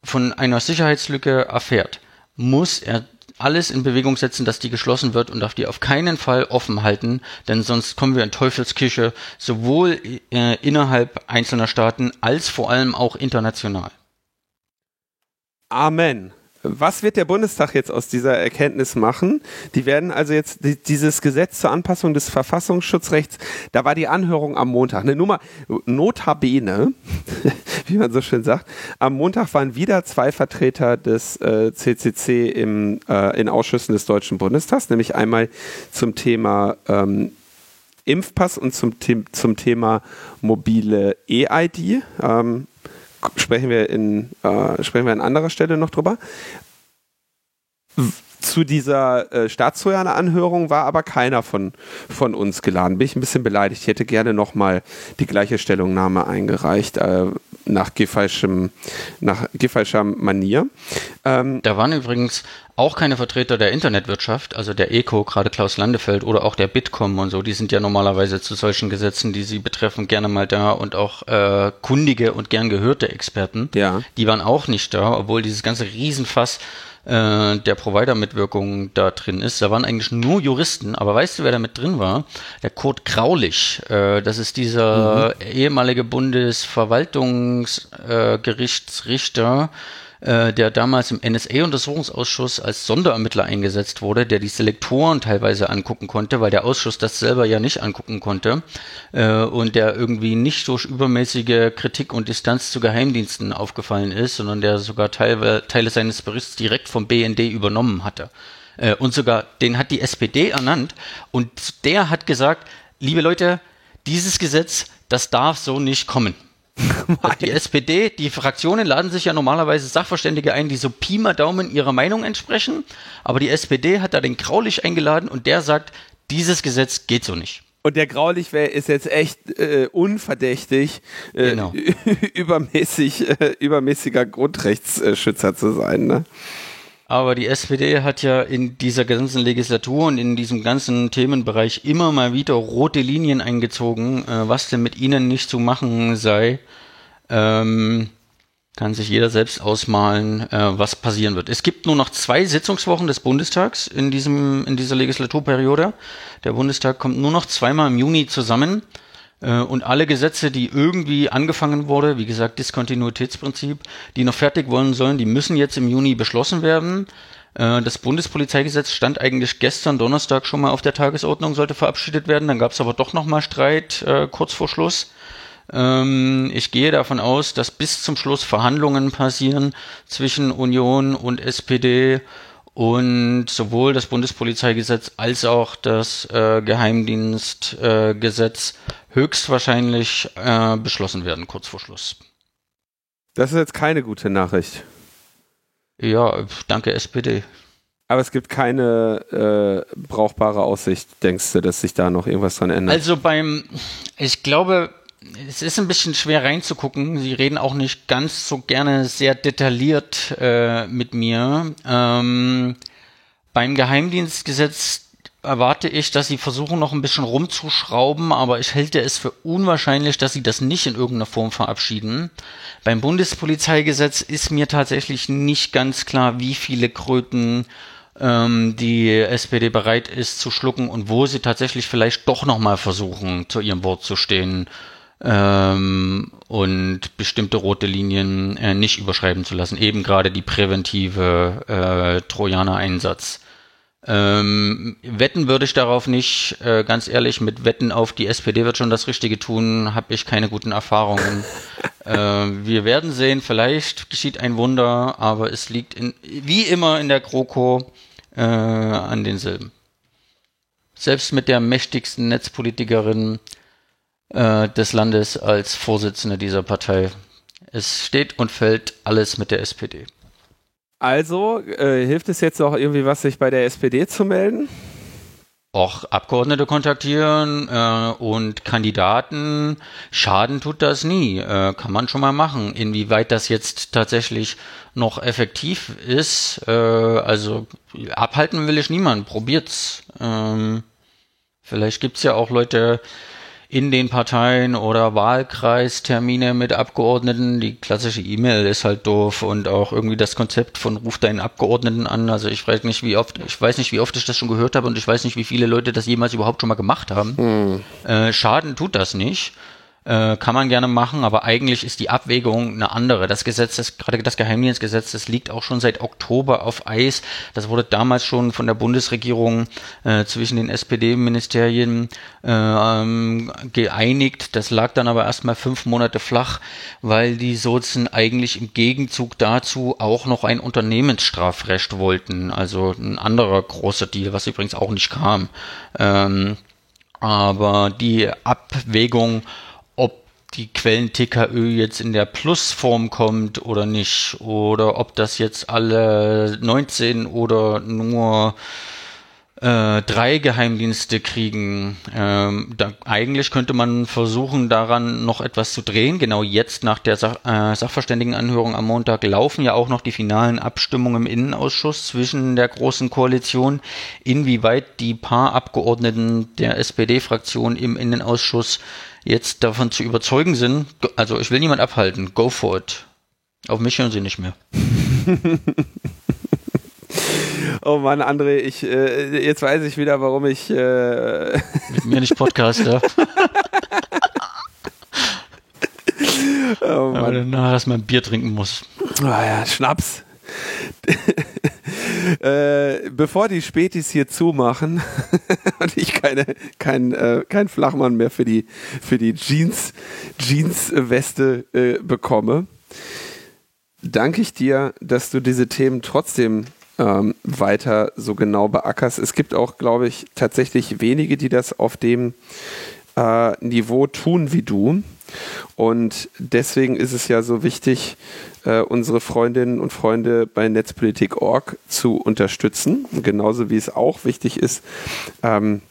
von einer Sicherheitslücke erfährt, muss er alles in Bewegung setzen, dass die geschlossen wird und darf die auf keinen Fall offen halten, denn sonst kommen wir in Teufelsküche, sowohl äh, innerhalb einzelner Staaten als vor allem auch international. Amen. Was wird der Bundestag jetzt aus dieser Erkenntnis machen? Die werden also jetzt die, dieses Gesetz zur Anpassung des Verfassungsschutzrechts, da war die Anhörung am Montag. Eine Nummer notabene, (laughs) wie man so schön sagt. Am Montag waren wieder zwei Vertreter des äh, CCC im, äh, in Ausschüssen des Deutschen Bundestags, nämlich einmal zum Thema ähm, Impfpass und zum, zum Thema mobile E-ID. Ähm, sprechen wir, in, äh, sprechen wir an anderer Stelle noch drüber. Zu dieser äh, Staatstrojaner-Anhörung war aber keiner von, von uns geladen. Bin ich ein bisschen beleidigt. Ich hätte gerne nochmal die gleiche Stellungnahme eingereicht, äh, nach Giffeyschem, nach Giffeyscher Manier. Ähm, da waren übrigens auch keine Vertreter der Internetwirtschaft, also der ECO, gerade Klaus Landefeld oder auch der Bitkom und so, die sind ja normalerweise zu solchen Gesetzen, die sie betreffen, gerne mal da und auch äh, kundige und gern gehörte Experten, ja. die waren auch nicht da, obwohl dieses ganze Riesenfass äh, der Provider-Mitwirkung da drin ist. Da waren eigentlich nur Juristen, aber weißt du, wer da mit drin war? Der Kurt Graulich. Äh, das ist dieser mhm. ehemalige Bundesverwaltungsgerichtsrichter, äh, äh, der damals im NSA-Untersuchungsausschuss als Sonderermittler eingesetzt wurde, der die Selektoren teilweise angucken konnte, weil der Ausschuss das selber ja nicht angucken konnte äh, und der irgendwie nicht durch übermäßige Kritik und Distanz zu Geheimdiensten aufgefallen ist, sondern der sogar Teile, Teile seines Berichts direkt vom BND übernommen hatte. Äh, und sogar den hat die SPD ernannt und der hat gesagt, liebe Leute, dieses Gesetz, das darf so nicht kommen. (laughs) die SPD, die Fraktionen laden sich ja normalerweise Sachverständige ein, die so Pi mal Daumen ihrer Meinung entsprechen. Aber die SPD hat da den Graulich eingeladen und der sagt, dieses Gesetz geht so nicht. Und der Graulich ist jetzt echt äh, unverdächtig, äh, genau. (laughs) übermäßig, äh, übermäßiger Grundrechtsschützer zu sein. Ne? Aber die SPD hat ja in dieser ganzen Legislatur und in diesem ganzen Themenbereich immer mal wieder rote Linien eingezogen, äh, was denn mit ihnen nicht zu machen sei. Ähm, kann sich jeder selbst ausmalen, äh, was passieren wird. Es gibt nur noch zwei Sitzungswochen des Bundestags in diesem in dieser Legislaturperiode. Der Bundestag kommt nur noch zweimal im Juni zusammen. Äh, und alle Gesetze, die irgendwie angefangen wurde, wie gesagt, Diskontinuitätsprinzip, die noch fertig wollen sollen, die müssen jetzt im Juni beschlossen werden. Äh, das Bundespolizeigesetz stand eigentlich gestern Donnerstag schon mal auf der Tagesordnung, sollte verabschiedet werden. Dann gab es aber doch nochmal Streit äh, kurz vor Schluss. Ähm, ich gehe davon aus, dass bis zum Schluss Verhandlungen passieren zwischen Union und SPD und sowohl das Bundespolizeigesetz als auch das äh, Geheimdienstgesetz äh, höchstwahrscheinlich äh, beschlossen werden, kurz vor Schluss. Das ist jetzt keine gute Nachricht. Ja, danke SPD. Aber es gibt keine äh, brauchbare Aussicht, denkst du, dass sich da noch irgendwas dran ändert? Also beim, ich glaube, es ist ein bisschen schwer reinzugucken. Sie reden auch nicht ganz so gerne sehr detailliert äh, mit mir. Ähm, beim Geheimdienstgesetz erwarte ich, dass sie versuchen, noch ein bisschen rumzuschrauben, aber ich halte es für unwahrscheinlich, dass sie das nicht in irgendeiner Form verabschieden. Beim Bundespolizeigesetz ist mir tatsächlich nicht ganz klar, wie viele Kröten ähm, die SPD bereit ist zu schlucken und wo sie tatsächlich vielleicht doch nochmal versuchen, zu ihrem Wort zu stehen ähm, und bestimmte rote Linien äh, nicht überschreiben zu lassen. Eben gerade die präventive äh, Trojaner-Einsatz Ähm, wetten würde ich darauf nicht, äh, ganz ehrlich, mit Wetten auf die SPD wird schon das Richtige tun, habe ich keine guten Erfahrungen. (laughs) äh, wir werden sehen, vielleicht geschieht ein Wunder, aber es liegt in, wie immer in der GroKo äh, an denselben. Selbst mit der mächtigsten Netzpolitikerin äh, des Landes als Vorsitzende dieser Partei. Es steht und fällt alles mit der SPD. Also, äh, hilft es jetzt auch irgendwie was, sich bei der SPD zu melden? Auch Abgeordnete kontaktieren äh, und Kandidaten, schaden tut das nie, äh, kann man schon mal machen. Inwieweit das jetzt tatsächlich noch effektiv ist, äh, also abhalten will ich niemanden, probiert's. Ähm, vielleicht gibt's ja auch Leute, in den Parteien oder Wahlkreistermine mit Abgeordneten. Die klassische E-Mail ist halt doof und auch irgendwie das Konzept von ruf deinen Abgeordneten an. Also ich weiß nicht, wie oft, ich weiß nicht, wie oft ich das schon gehört habe und ich weiß nicht, wie viele Leute das jemals überhaupt schon mal gemacht haben. Hm. Äh, Schaden tut das nicht. Äh, kann man gerne machen, aber eigentlich ist die Abwägung eine andere. Das Gesetz, das, gerade das Geheimdienstgesetz, das liegt auch schon seit Oktober auf Eis. Das wurde damals schon von der Bundesregierung äh, zwischen den SPD-Ministerien äh, ähm, geeinigt. Das lag dann aber erstmal fünf Monate flach, weil die Sozen eigentlich im Gegenzug dazu auch noch ein Unternehmensstrafrecht wollten. Also ein anderer großer Deal, was übrigens auch nicht kam. Ähm, aber die Abwägung, die Quellen-TKÖ jetzt in der Plusform kommt oder nicht. Oder ob das jetzt alle 19 oder nur äh, drei Geheimdienste kriegen. Ähm, da, eigentlich könnte man versuchen, daran noch etwas zu drehen. Genau jetzt nach der Sach äh, Sachverständigenanhörung am Montag laufen ja auch noch die finalen Abstimmungen im Innenausschuss zwischen der Großen Koalition, inwieweit die paar Abgeordneten der SPD-Fraktion im Innenausschuss jetzt davon zu überzeugen sind, also ich will niemand abhalten, go for it. Auf mich hören sie nicht mehr. (laughs) oh Mann, André, ich, äh, jetzt weiß ich wieder, warum ich äh mit mir nicht podcaster. (laughs) (laughs) oh Mann. Aber danach erstmal ein Bier trinken muss. Oh ja, Schnaps. Äh, bevor die Spätis hier zumachen (laughs) und ich keine, kein, äh, kein Flachmann mehr für die, für die Jeans, Jeans-Weste äh, bekomme, danke ich dir, dass du diese Themen trotzdem ähm, weiter so genau beackerst. Es gibt auch, glaube ich, tatsächlich wenige, die das auf dem äh, Niveau tun wie du. Und deswegen ist es ja so wichtig, äh, unsere Freundinnen und Freunde bei Netzpolitik.org zu unterstützen. Genauso wie es auch wichtig ist, ähm,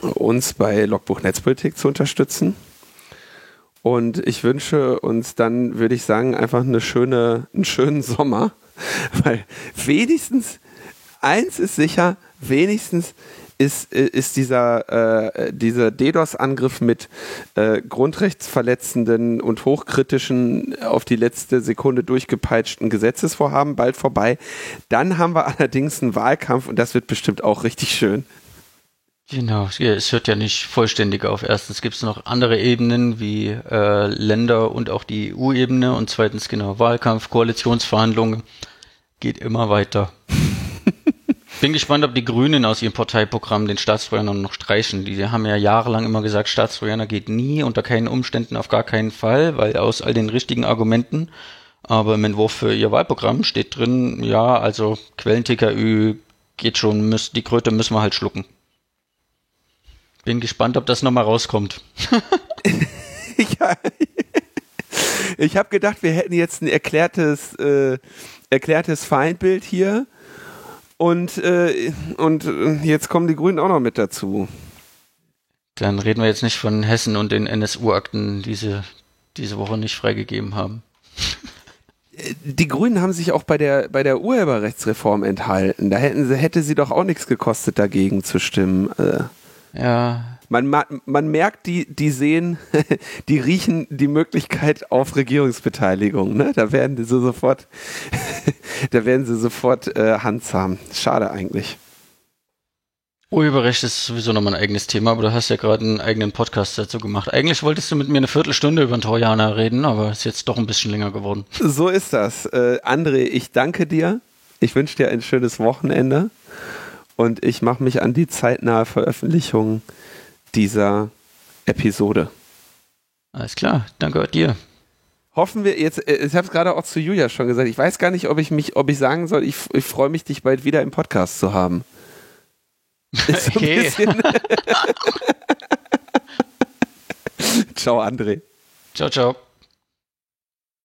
uns bei Logbuch Netzpolitik zu unterstützen. Und ich wünsche uns dann, würde ich sagen, einfach eine schöne, einen schönen Sommer, (laughs) weil wenigstens eins ist sicher, wenigstens ist, äh, ist dieser, äh, dieser DDoS-Angriff mit äh, grundrechtsverletzenden und hochkritischen, auf die letzte Sekunde durchgepeitschten Gesetzesvorhaben bald vorbei. Dann haben wir allerdings einen Wahlkampf und das wird bestimmt auch richtig schön. Genau, es hört ja nicht vollständig auf. Erstens gibt es noch andere Ebenen wie äh, Länder und auch die EU-Ebene und zweitens genau Wahlkampf, Koalitionsverhandlungen geht immer weiter. Bin gespannt, ob die Grünen aus ihrem Parteiprogramm den Staatstrojaner noch streichen. Die haben ja jahrelang immer gesagt, Staatstrojaner geht nie, unter keinen Umständen, auf gar keinen Fall, weil aus all den richtigen Argumenten. Aber im Entwurf für ihr Wahlprogramm steht drin, ja, also Quellen-TKÜ geht schon, müß, die Kröte müssen wir halt schlucken. Bin gespannt, ob das nochmal rauskommt. ja. (laughs) Ich (laughs) habe gedacht, wir hätten jetzt ein erklärtes, äh, erklärtes Feindbild hier und, äh, und äh, jetzt kommen die Grünen auch noch mit dazu. Dann reden wir jetzt nicht von Hessen und den NSU-Akten, die sie diese Woche nicht freigegeben haben. Die Grünen haben sich auch bei der, bei der Urheberrechtsreform enthalten. Da hätten sie, hätte sie doch auch nichts gekostet, dagegen zu stimmen. Äh, ja, man, man merkt, die, die sehen, (laughs) die riechen die Möglichkeit auf Regierungsbeteiligung. Ne? Da werden sie sofort, (laughs) da werden sie sofort äh, handsam. Schade eigentlich. Urheberrecht ist sowieso nochmal ein eigenes Thema, aber du hast ja gerade einen eigenen Podcast dazu gemacht. Eigentlich wolltest du mit mir eine Viertelstunde über den Trojaner reden, aber ist jetzt doch ein bisschen länger geworden. So ist das. Äh, André, ich danke dir. Ich wünsche dir ein schönes Wochenende. und ich mache mich an die zeitnahe Veröffentlichung dieser Episode. Alles klar, danke dir. Hoffen wir jetzt, äh, ich habe es gerade auch zu Julia schon gesagt, ich weiß gar nicht, ob ich mich, ob ich sagen soll, ich, ich freue mich, dich bald wieder im Podcast zu haben. (laughs) Ist so Okay. (laughs) Ciao, André. Ciao, ciao.